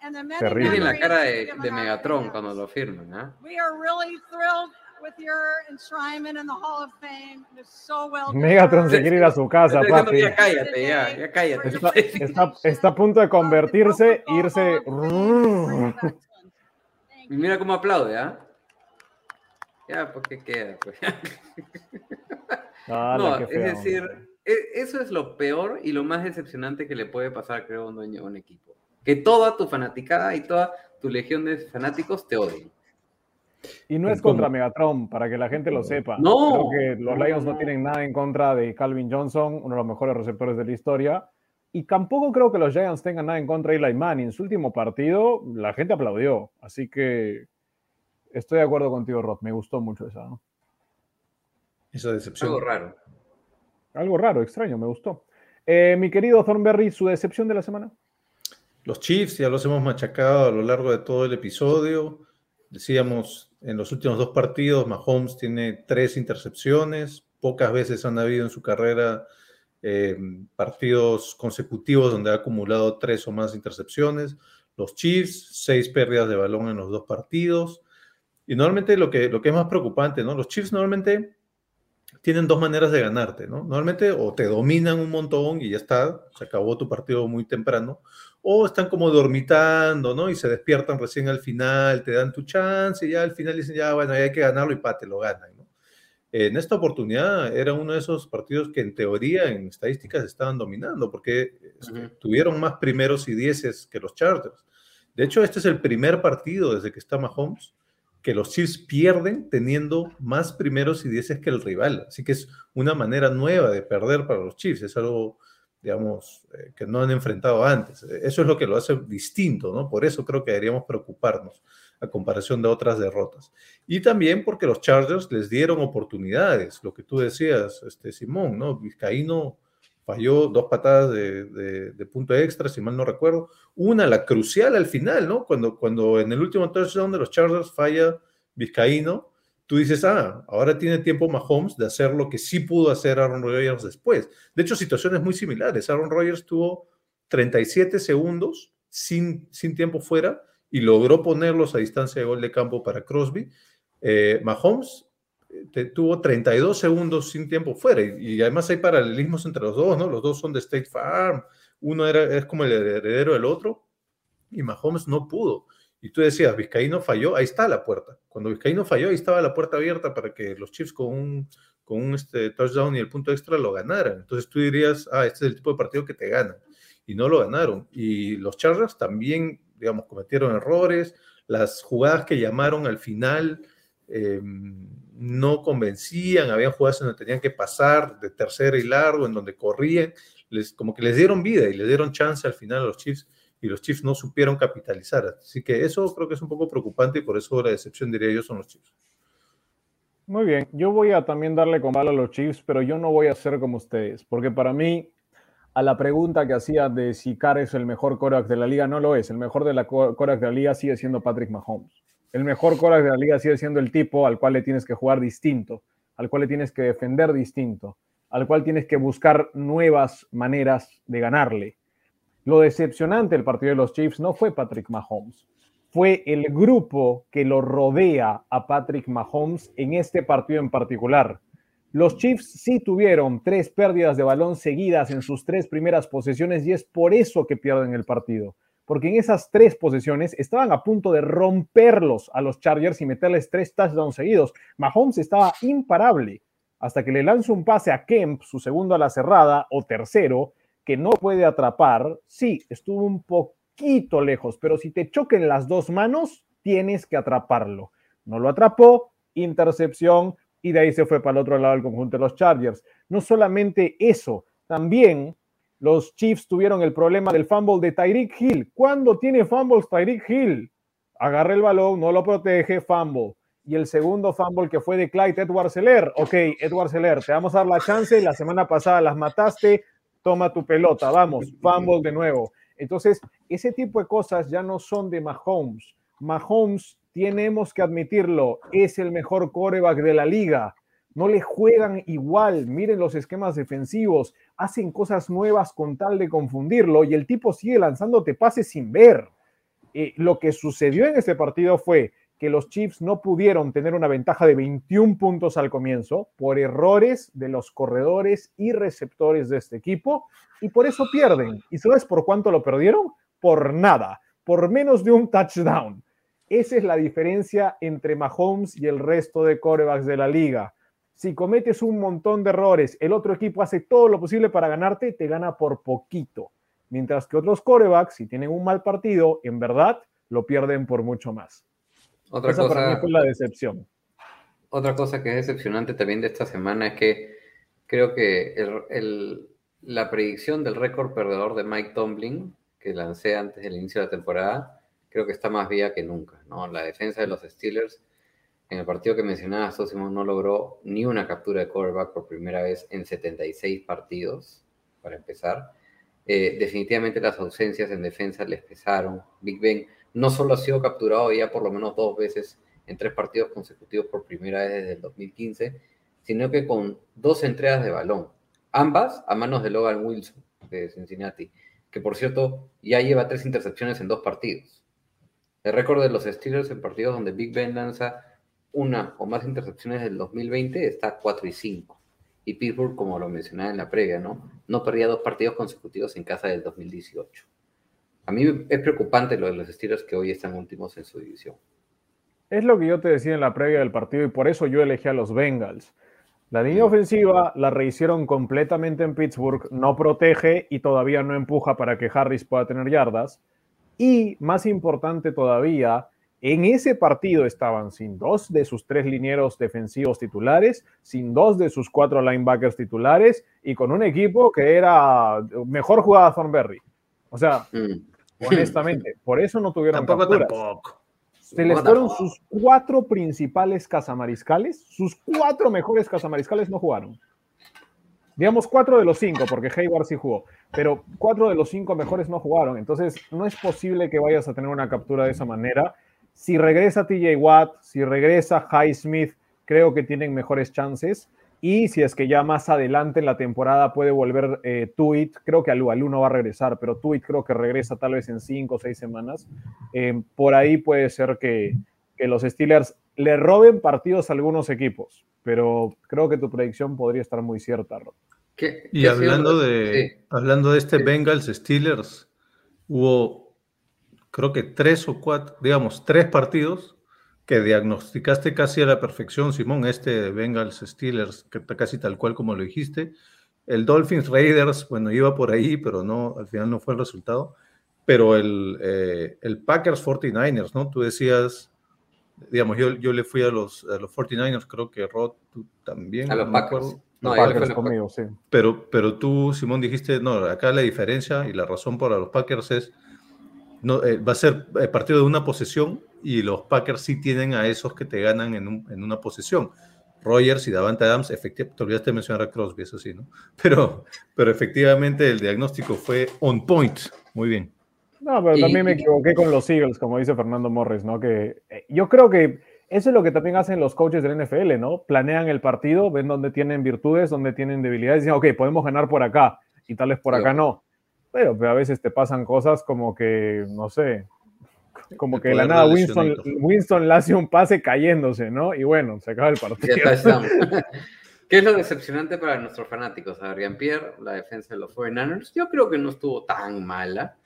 Terrible. Miren la cara de, de Megatron cuando lo firman, ¿eh? Megatron se quiere ir a su casa, papi. Ya cállate, ya, ya cállate. Está, está, está a punto de convertirse, irse. Y mira cómo aplaude, ¿ah? Ya, ¿por qué queda? Pues? No, es feo, decir, hombre. e- eso es lo peor y lo más decepcionante que le puede pasar, creo, a un dueño de un equipo. Que toda tu fanaticada y toda tu legión de fanáticos te odien. Y no es ¿Cómo? contra Megatron, para que la gente lo sepa. No. Creo que los Lions no no. tienen nada en contra de Calvin Johnson, uno de los mejores receptores de la historia. Y tampoco creo que los Giants tengan nada en contra de Eli Manning. En su último partido, la gente aplaudió. Así que estoy de acuerdo contigo, Rod. Me gustó mucho esa. ¿no? Esa decepción. Algo raro. Algo raro, extraño, me gustó. Eh, mi querido Thornberry, su decepción de la semana. Los Chiefs ya los hemos machacado a lo largo de todo el episodio. Decíamos, en los últimos dos partidos, Mahomes tiene tres intercepciones. Pocas veces han habido en su carrera eh, partidos consecutivos donde ha acumulado tres o más intercepciones. Los Chiefs, seis pérdidas de balón en los dos partidos. Y normalmente lo que, lo que es más preocupante, ¿no? Los Chiefs normalmente tienen dos maneras de ganarte, ¿no? Normalmente o te dominan un montón y ya está, se acabó tu partido muy temprano, o están como dormitando, ¿no? Y se despiertan recién al final, te dan tu chance y ya al final dicen, ya, bueno, ya hay que ganarlo y pa, te lo ganan, ¿no? En esta oportunidad era uno de esos partidos que en teoría, en estadísticas, estaban dominando, porque este, Ujú. tuvieron más primeros y dieces que los Chargers. De hecho, este es el primer partido desde que está Mahomes que los Chiefs pierden teniendo más primeros y dieces que el rival. Así que es una manera nueva de perder para los Chiefs. Es algo, digamos, eh, que no han enfrentado antes. Eso es lo que lo hace distinto, ¿no? Por eso creo que deberíamos preocuparnos a comparación de otras derrotas. Y también porque los Chargers les dieron oportunidades, lo que tú decías, este, Simón, ¿no? Vizcaíno falló dos patadas de, de- de punto extra, si mal no recuerdo. Una, la crucial al final, ¿no? Cuando, cuando en el último touchdown de los Chargers falla Vizcaíno, tú dices, ah, ahora tiene tiempo Mahomes de hacer lo que sí pudo hacer Aaron Rodgers después. De hecho, situaciones muy similares. Aaron Rodgers tuvo 37 segundos sin, sin tiempo fuera y logró ponerlos a distancia de gol de campo para Crosby. Eh, Mahomes eh, tuvo 32 segundos sin tiempo fuera y, y además hay paralelismos entre los dos, ¿no? Los dos son de State Farm, uno era, es como el heredero del otro y Mahomes no pudo. Y tú decías, Vizcaíno falló, ahí está la puerta. Cuando Vizcaíno falló, ahí estaba la puerta abierta para que los Chiefs con un, con un este, touchdown y el punto extra lo ganaran. Entonces tú dirías, ah, este es el tipo de partido que te ganan. Y no lo ganaron. Y los Chargers también, digamos, cometieron errores. Las jugadas que llamaron al final eh, no convencían. Habían jugadas en donde tenían que pasar de tercera y largo, en donde corrían. Les, como que les dieron vida y les dieron chance al final a los Chiefs y los Chiefs no supieron capitalizar. Así que eso creo que es un poco preocupante y por eso la decepción, diría yo, son los Chiefs. Muy bien, yo voy a también darle con bala a los Chiefs, pero yo no voy a ser como ustedes, porque para mí, a la pregunta que hacía de si Carr es el mejor quarterback de la liga, no lo es. El mejor de la co- quarterback de la liga sigue siendo Patrick Mahomes. El mejor quarterback de la liga sigue siendo el tipo al cual le tienes que jugar distinto, al cual le tienes que defender distinto, al cual tienes que buscar nuevas maneras de ganarle. Lo decepcionante del partido de los Chiefs no fue Patrick Mahomes, fue el grupo que lo rodea a Patrick Mahomes en este partido en particular. Los Chiefs sí tuvieron tres pérdidas de balón seguidas en sus tres primeras posesiones y es por eso que pierden el partido. Porque en esas tres posesiones estaban a punto de romperlos a los Chargers y meterles tres touchdowns seguidos. Mahomes estaba imparable hasta que le lanza un pase a Kemp, su segundo a la cerrada o tercero, que no puede atrapar. Sí, estuvo un poquito lejos, pero si te choquen las dos manos, tienes que atraparlo. No lo atrapó, intercepción, y de ahí se fue para el otro lado del conjunto de los Chargers. No solamente eso, también los Chiefs tuvieron el problema del fumble de Tyreek Hill. ¿Cuándo tiene fumbles Tyreek Hill? Agarra el balón, no lo protege, fumble. Y el segundo fumble que fue de Clyde Edward Seller. Ok, Edward Seller, te vamos a dar la chance. La semana pasada las mataste, toma tu pelota, vamos, fumble de nuevo. Entonces, ese tipo de cosas ya no son de Mahomes. Mahomes, tenemos que admitirlo, es el mejor coreback de la liga. No le juegan igual. Miren los esquemas defensivos. Hacen cosas nuevas con tal de confundirlo y el tipo sigue lanzándote pases sin ver. Eh, lo que sucedió en este partido fue que los Chiefs no pudieron tener una ventaja de 21 puntos al comienzo por errores de los corredores y receptores de este equipo y por eso pierden. ¿Y sabes por cuánto lo perdieron? Por nada, por menos de un touchdown. Esa es la diferencia entre Mahomes y el resto de corebacks de la liga. Si cometes un montón de errores, el otro equipo hace todo lo posible para ganarte, te gana por poquito. Mientras que otros corebacks, si tienen un mal partido, en verdad lo pierden por mucho más. Otra Esa para mí cosa, fue la decepción. otra cosa que es decepcionante también de esta semana es que creo que el- el- la predicción del récord perdedor de Mike Tomlin, que lancé antes del inicio de la temporada, creo que está más viva que nunca. ¿no? La defensa de los Steelers, en el partido que mencionaba Sosimo, no logró ni una captura de quarterback por primera vez en 76 partidos, para empezar. Eh, definitivamente las ausencias en defensa les pesaron. Big Ben no solo ha sido capturado ya por lo menos dos veces en tres partidos consecutivos por primera vez desde el 2015, sino que con dos entregas de balón, ambas a manos de Logan Wilson de Cincinnati, que por cierto ya lleva tres intercepciones en dos partidos. El récord de los Steelers en partidos donde Big Ben lanza una o más intercepciones del 2020 está 4 y 5. Y Pittsburgh, como lo mencionaba en la previa, ¿no? No perdía dos partidos consecutivos en casa del 2018. A mí es preocupante lo de los Steelers que hoy están últimos en su división. Es lo que yo te decía en la previa del partido y por eso yo elegí a los Bengals. La línea ofensiva la rehicieron completamente en Pittsburgh, no protege y todavía no empuja para que Harris pueda tener yardas. Y más importante todavía, en ese partido estaban sin dos de sus tres linieros defensivos titulares, sin dos de sus cuatro linebackers titulares y con un equipo que era mejor jugada Thornberry. O sea, Mm. Honestamente, por eso no tuvieron Tampoco, capturas. tampoco. Se les fueron sus cuatro principales cazamariscales, sus cuatro mejores cazamariscales no jugaron. Digamos cuatro de los cinco, porque Hayward sí jugó, pero cuatro de los cinco mejores no jugaron. Entonces, no es posible que vayas a tener una captura de esa manera. Si regresa TJ Watt, si regresa Highsmith, creo que tienen mejores chances. Y si es que ya más adelante en la temporada puede volver eh, Tuit, creo que Alu, Alu no va a regresar, pero Tuit creo que regresa tal vez en cinco o seis semanas. Eh, por ahí puede ser que, que los Steelers le roben partidos a algunos equipos, pero creo que tu predicción podría estar muy cierta, Rob. ¿Qué- Y qué hablando de, Sí. hablando de este Sí. Bengals Steelers, hubo creo que tres o cuatro, digamos, tres partidos que diagnosticaste casi a la perfección, Simón, este de Bengals Steelers, que está casi tal cual como lo dijiste. El Dolphins Raiders, bueno, iba por ahí, pero no, al final no fue el resultado. Pero el, eh, el Packers 49ers, ¿no? Tú decías, digamos, yo, yo le fui a los, a los 49ers, creo que Rod, tú también. A los no Packers. No, fue Packers los conmigo, sí. Pero, pero tú, Simón, dijiste, no, acá la diferencia y la razón para los Packers es, no, eh, va a ser eh, partido de una posesión y los Packers sí tienen a esos que te ganan en, un- en una posesión. Rogers y Davante Adams, efectivamente, te olvidaste de mencionar a Crosby, eso sí, ¿no? Pero, pero efectivamente el diagnóstico fue on point. Muy bien. No, pero Y- también me y- equivoqué con los Eagles, como dice Fernando Morris, ¿no? Que eh, yo creo que eso es lo que también hacen los coaches del NFL, ¿no? Planean el partido, ven dónde tienen virtudes, dónde tienen debilidades, y dicen, ok, podemos ganar por acá, y tal vez por acá no. Pero, pero a veces te pasan cosas como que, no sé, como que de la nada Winston. Winston le hace un pase cayéndose, ¿no? Y bueno, se acaba el partido. ¿Qué es lo decepcionante para nuestros fanáticos? Adrián Pierre, la defensa de los 49ers, yo creo que no estuvo tan mala.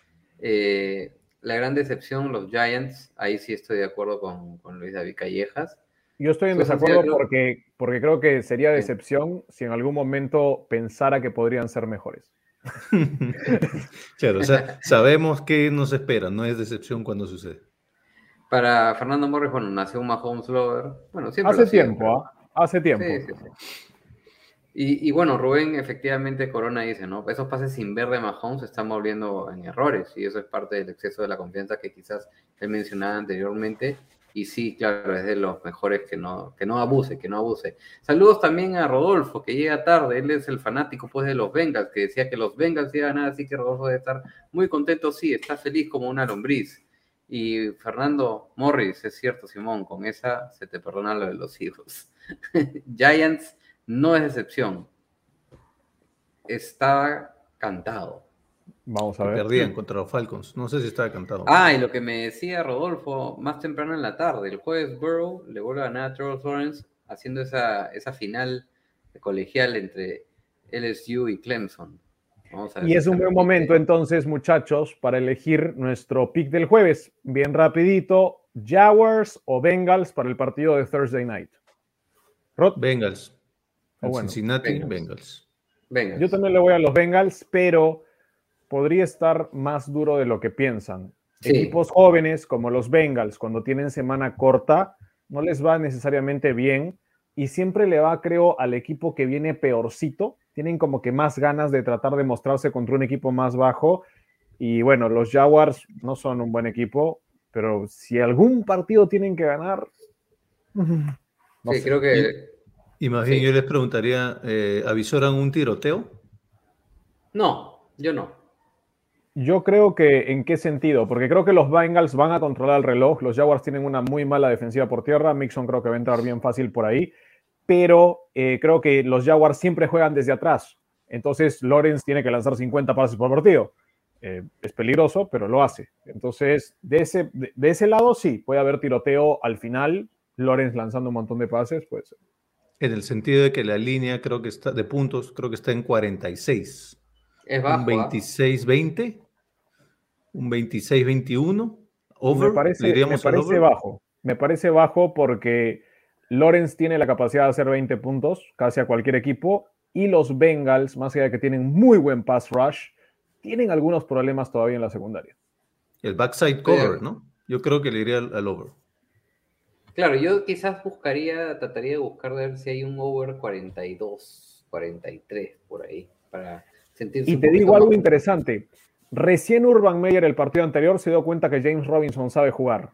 Eh, la gran decepción, los Giants, ahí sí estoy de acuerdo con, con Luis David Callejas. Yo estoy en Pues, desacuerdo porque, porque creo que sería decepción si en algún momento pensara que podrían ser mejores. Claro, o sea, sabemos que nos espera, no es decepción cuando sucede. Para Fernando Morris, bueno, nació un Mahomes Lover. Bueno, siempre lo Hace tiempo, ¿ah? Hace tiempo. Sí, sí, sí. Y, y bueno, Rubén, efectivamente, Corona dice, ¿no? Esos pases sin ver de Mahomes se están volviendo en errores y eso es parte del exceso de la confianza que quizás él mencionaba anteriormente. Y sí, claro, es de los mejores que no, que no abuse, que no abuse. Saludos también a Rodolfo, que llega tarde. Él es el fanático pues, de los Bengals, que decía que los Bengals iban a ganar, así que Rodolfo debe estar muy contento. Sí, está feliz como una lombriz. Y Fernando Morris, es cierto, Simón, con esa se te perdona lo de los hijos. Giants no es excepción. Estaba cantado. Vamos a ver. Perdían contra los Falcons. No sé si estaba cantado. Ah, y lo que me decía Rodolfo más temprano en la tarde, el jueves Burrow le vuelve a ganar a Trevor Lawrence haciendo esa, esa final colegial entre LSU y Clemson. Vamos a ver Y es un buen momento entonces, muchachos, para elegir nuestro pick del jueves. Bien rapidito, Jaguars o Bengals para el partido de Thursday night. Rod. Bengals. Oh, bueno. Cincinnati, Bengals. Bengals. Yo también le voy a los Bengals, pero podría estar más duro de lo que piensan. Sí. Equipos jóvenes como los Bengals, cuando tienen semana corta, no les va necesariamente bien y siempre le va, creo, al equipo que viene peorcito. Tienen como que más ganas de tratar de mostrarse contra un equipo más bajo. Y bueno, los Jaguars no son un buen equipo, pero si algún partido tienen que ganar. no sí, sé. creo que. Y más bien Sí. yo les preguntaría, eh, ¿avisoran un tiroteo? No, yo no. Yo creo que en qué sentido, porque creo que los Bengals van a controlar el reloj, los Jaguars tienen una muy mala defensiva por tierra, Mixon creo que va a entrar bien fácil por ahí, pero eh, creo que los Jaguars siempre juegan desde atrás, entonces Lawrence tiene que lanzar 50 pases por partido. Eh, es peligroso, pero lo hace. Entonces, de ese, de, de ese lado sí, puede haber tiroteo al final, Lawrence lanzando un montón de pases, pues En el sentido de que la línea creo que está de puntos, creo que está en 46. Es bajo. un ¿ah? 26-20, un 26-21. Over, me parece, ¿le me parece over? bajo. Me parece bajo porque Lawrence tiene la capacidad de hacer 20 puntos casi a cualquier equipo y los Bengals, más allá de que tienen muy buen pass rush, tienen algunos problemas todavía en la secundaria. El backside cover, ¿no? Yo creo que le iría al, al over. Claro, yo quizás buscaría, trataría de buscar ver si hay un over 42, 43 por ahí, para sentirse Y un te digo algo más- interesante. Recién Urban Meyer el partido anterior se dio cuenta que James Robinson sabe jugar,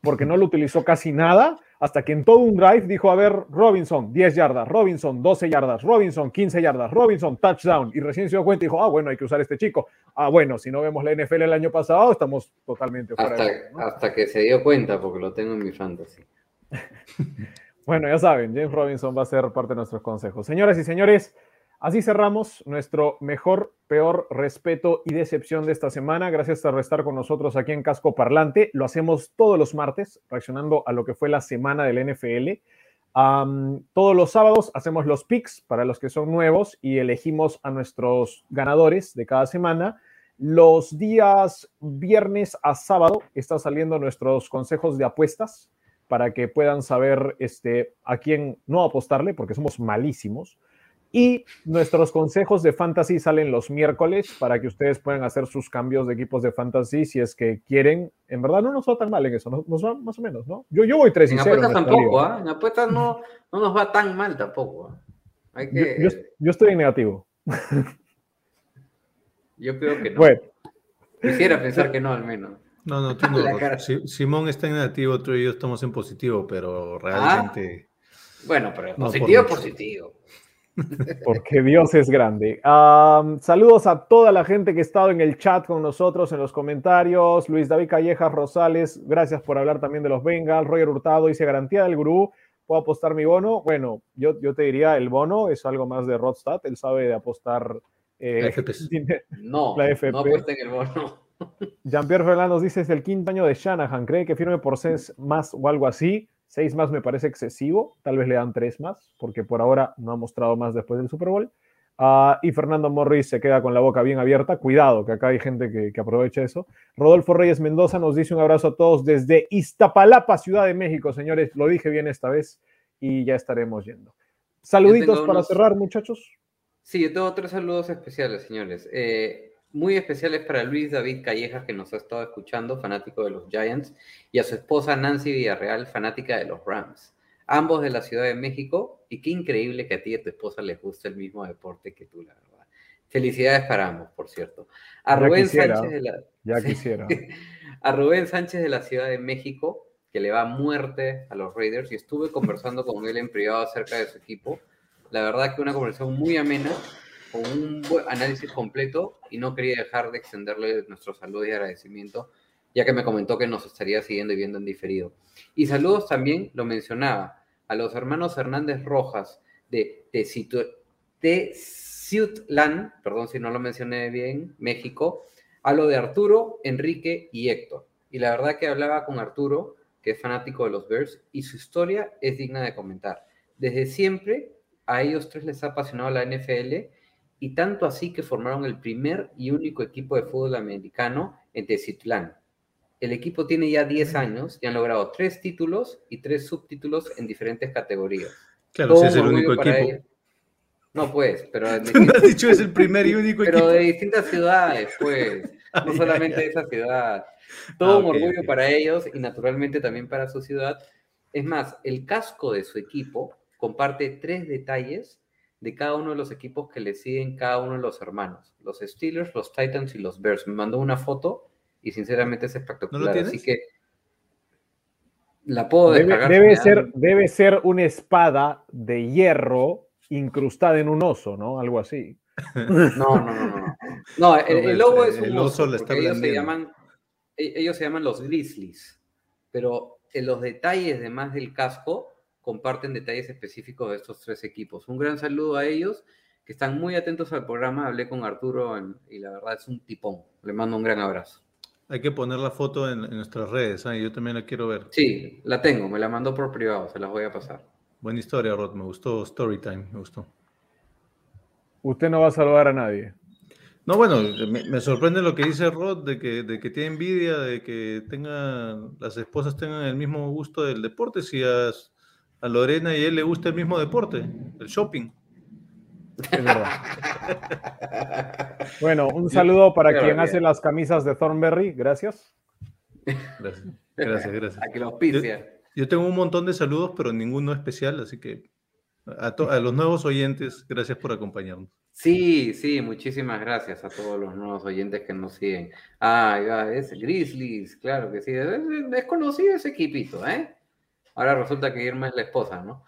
porque no lo utilizó casi nada hasta que en todo un drive dijo, a ver, Robinson 10 yardas, Robinson 12 yardas, Robinson 15 yardas, Robinson touchdown. Y recién se dio cuenta y dijo, ah, bueno, hay que usar este chico. Ah, bueno, si no vemos la NFL el año pasado, estamos totalmente fuera Hasta, de hasta que se dio cuenta, porque lo tengo en mi fantasy. Bueno, ya saben, James Robinson va a ser parte de nuestros consejos. Señoras y señores, así cerramos nuestro mejor, peor respeto y decepción de esta semana. Gracias por estar con nosotros aquí en Casco Parlante. Lo hacemos todos los martes, reaccionando a lo que fue la semana del NFL. Todos los sábados hacemos los picks para los que son nuevos y elegimos a nuestros ganadores de cada semana. Los días viernes a sábado están saliendo nuestros consejos de apuestas para que puedan saber este, a quién no apostarle, porque somos malísimos. Y nuestros consejos de fantasy salen los miércoles para que ustedes puedan hacer sus cambios de equipos de fantasy si es que quieren. En verdad no nos va tan mal en eso, nos, nos va más o menos, ¿no? Yo, yo voy 3 y En 0. apuestas tampoco, liga. ¿ah? En apuestas no, no nos va tan mal tampoco. ¿ah? Hay yo, que, yo- yo estoy en negativo. yo creo que no. Bueno, Quisiera pensar que no, al menos. No, no, tú no. Si- Simón está en negativo, tú y yo estamos en positivo, pero realmente. Bueno, pero No, positivo, positivo. Porque Dios es grande. Saludos a toda la gente que ha estado en el chat con nosotros, en los comentarios. Luis David Callejas Rosales, gracias por hablar también de los Bengals. Roger Hurtado dice garantía del gurú. ¿Puedo apostar mi bono? Bueno, yo, yo te diría el bono es algo más de Rodstad. Él sabe de apostar. eh, La FPs. dinero. No, La FP. no apuesta en el bono. Jean-Pierre Fernández dice es el quinto año de Shanahan. ¿Cree que firme por seis más o algo así? Seis más me parece excesivo. Tal vez le dan tres más, porque por ahora no ha mostrado más después del Super Bowl. Ah, y Fernando Morris se queda con la boca bien abierta. Cuidado, que acá hay gente que, que aprovecha eso. Rodolfo Reyes Mendoza nos dice un abrazo a todos desde Iztapalapa, Ciudad de México, señores. Lo dije bien esta vez y ya estaremos yendo. Saluditos para unos- cerrar, muchachos. Sí, yo tengo tres saludos especiales, señores. Eh, muy especiales para Luis David Callejas, que nos ha estado escuchando, fanático de los Giants, y a su esposa Nancy Villarreal, fanática de los Rams. Ambos de la Ciudad de México, y qué increíble que a ti y a tu esposa les guste el mismo deporte que tú, la verdad. Felicidades para ambos, por cierto. A Ya Rubén quisiera. Sánchez de la, Ya Sí. quisiera. a Rubén Sánchez de la Ciudad de México, que le va a muerte a los Raiders, y estuve conversando con él en privado acerca de su equipo. La verdad que una conversación muy amena, un buen análisis completo, y no quería dejar de extenderle nuestro saludo y agradecimiento, ya que me comentó que nos estaría siguiendo y viendo en diferido. Y saludos también, lo mencionaba, a los hermanos Hernández Rojas de Teciutlán, perdón si no lo mencioné bien, México, a lo de Arturo, Enrique y Héctor. Y la verdad que hablaba con Arturo, que es fanático de los Bears, y su historia es digna de comentar. Desde siempre a ellos tres les ha apasionado la NFL y tanto así que formaron el primer y único equipo de fútbol americano en Teciutlán. el equipo tiene ya 10 años y han logrado tres títulos y tres subtítulos en diferentes categorías. Claro, Todo si es el un único equipo. ellos. No, pues, pero de, has dicho es el primer y único pero equipo. de distintas ciudades, pues, no ya, solamente de esa ciudad. Todo Ah, un ok, orgullo para ellos y naturalmente también para su ciudad. Es más, el casco de su equipo comparte tres detalles de cada uno de los equipos que le siguen cada uno de los hermanos. Los Steelers, los Titans y los Bears. Me mandó una foto y sinceramente es espectacular. tienes? Así que la puedo Debe, descargar. debe me ser, debe ser una espada de hierro incrustada en un oso, ¿no? Algo así. No, no, no, no. No, no el, el logo es El un oso oso, la está ellos se llaman, e- ellos se llaman los Grizzlies, pero en los detalles de más del casco comparten detalles específicos de estos tres equipos. Un gran saludo a ellos, que están muy atentos al programa. Hablé con Arturo en- y la verdad es un tipón. Le mando un gran abrazo. Hay que poner la foto en, en nuestras redes. ah, Yo también la quiero ver. Sí, la tengo, me la mandó por privado, se las voy a pasar. Buena historia, Rod. Me gustó Storytime. Me gustó. Usted no va a saludar a nadie. No, bueno, me, me sorprende lo que dice Rod de que, de que tiene envidia de que tengan, las esposas tengan el mismo gusto del deporte. Si a, a Lorena y él le gusta el mismo deporte, el shopping. Es verdad. Bueno, un saludo para Qué quien hace las camisas de Thornberry. Gracias. Gracias, gracias. gracias. A que lo auspicia. Yo tengo un montón de saludos, pero ninguno especial, así que a, to- a los nuevos oyentes, gracias por acompañarnos. Sí, sí, muchísimas gracias a todos los nuevos oyentes que nos siguen. Ah, es Grizzlies, claro que sí. Es- es conocido ese equipito, ¿eh? Ahora resulta que Irma es la esposa, ¿no?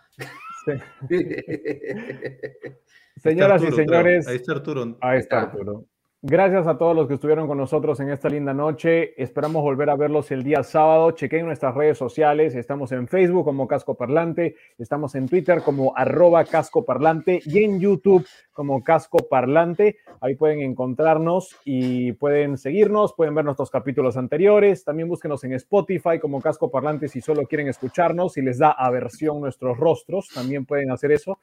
Sí. Señoras y Arturo, señores, Ahí está Arturo. Ahí está está. Arturo. Gracias a todos los que estuvieron con nosotros en esta linda noche. Esperamos volver a verlos el día sábado. Chequen nuestras redes sociales. Estamos en Facebook como Casco Parlante, estamos en Twitter como arroba Casco Parlante y en YouTube como Casco Parlante. Ahí pueden encontrarnos y pueden seguirnos, pueden ver nuestros capítulos anteriores. También búsquenos en Spotify como Casco Parlante si solo quieren escucharnos y les da aversión nuestros rostros. También pueden hacer eso.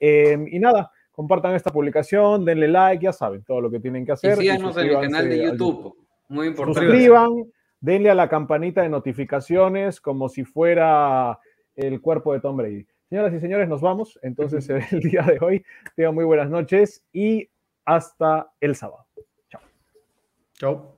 Eh, y nada, compartan esta publicación, denle like, ya saben todo lo que tienen que hacer. y síganos en el canal de al YouTube. Muy importante. Suscriban, denle a la campanita de notificaciones como si fuera el cuerpo de Tom Brady. Señoras y señores, nos vamos. Entonces el día de hoy. Tengan muy buenas noches y hasta el sábado. Chao. Let's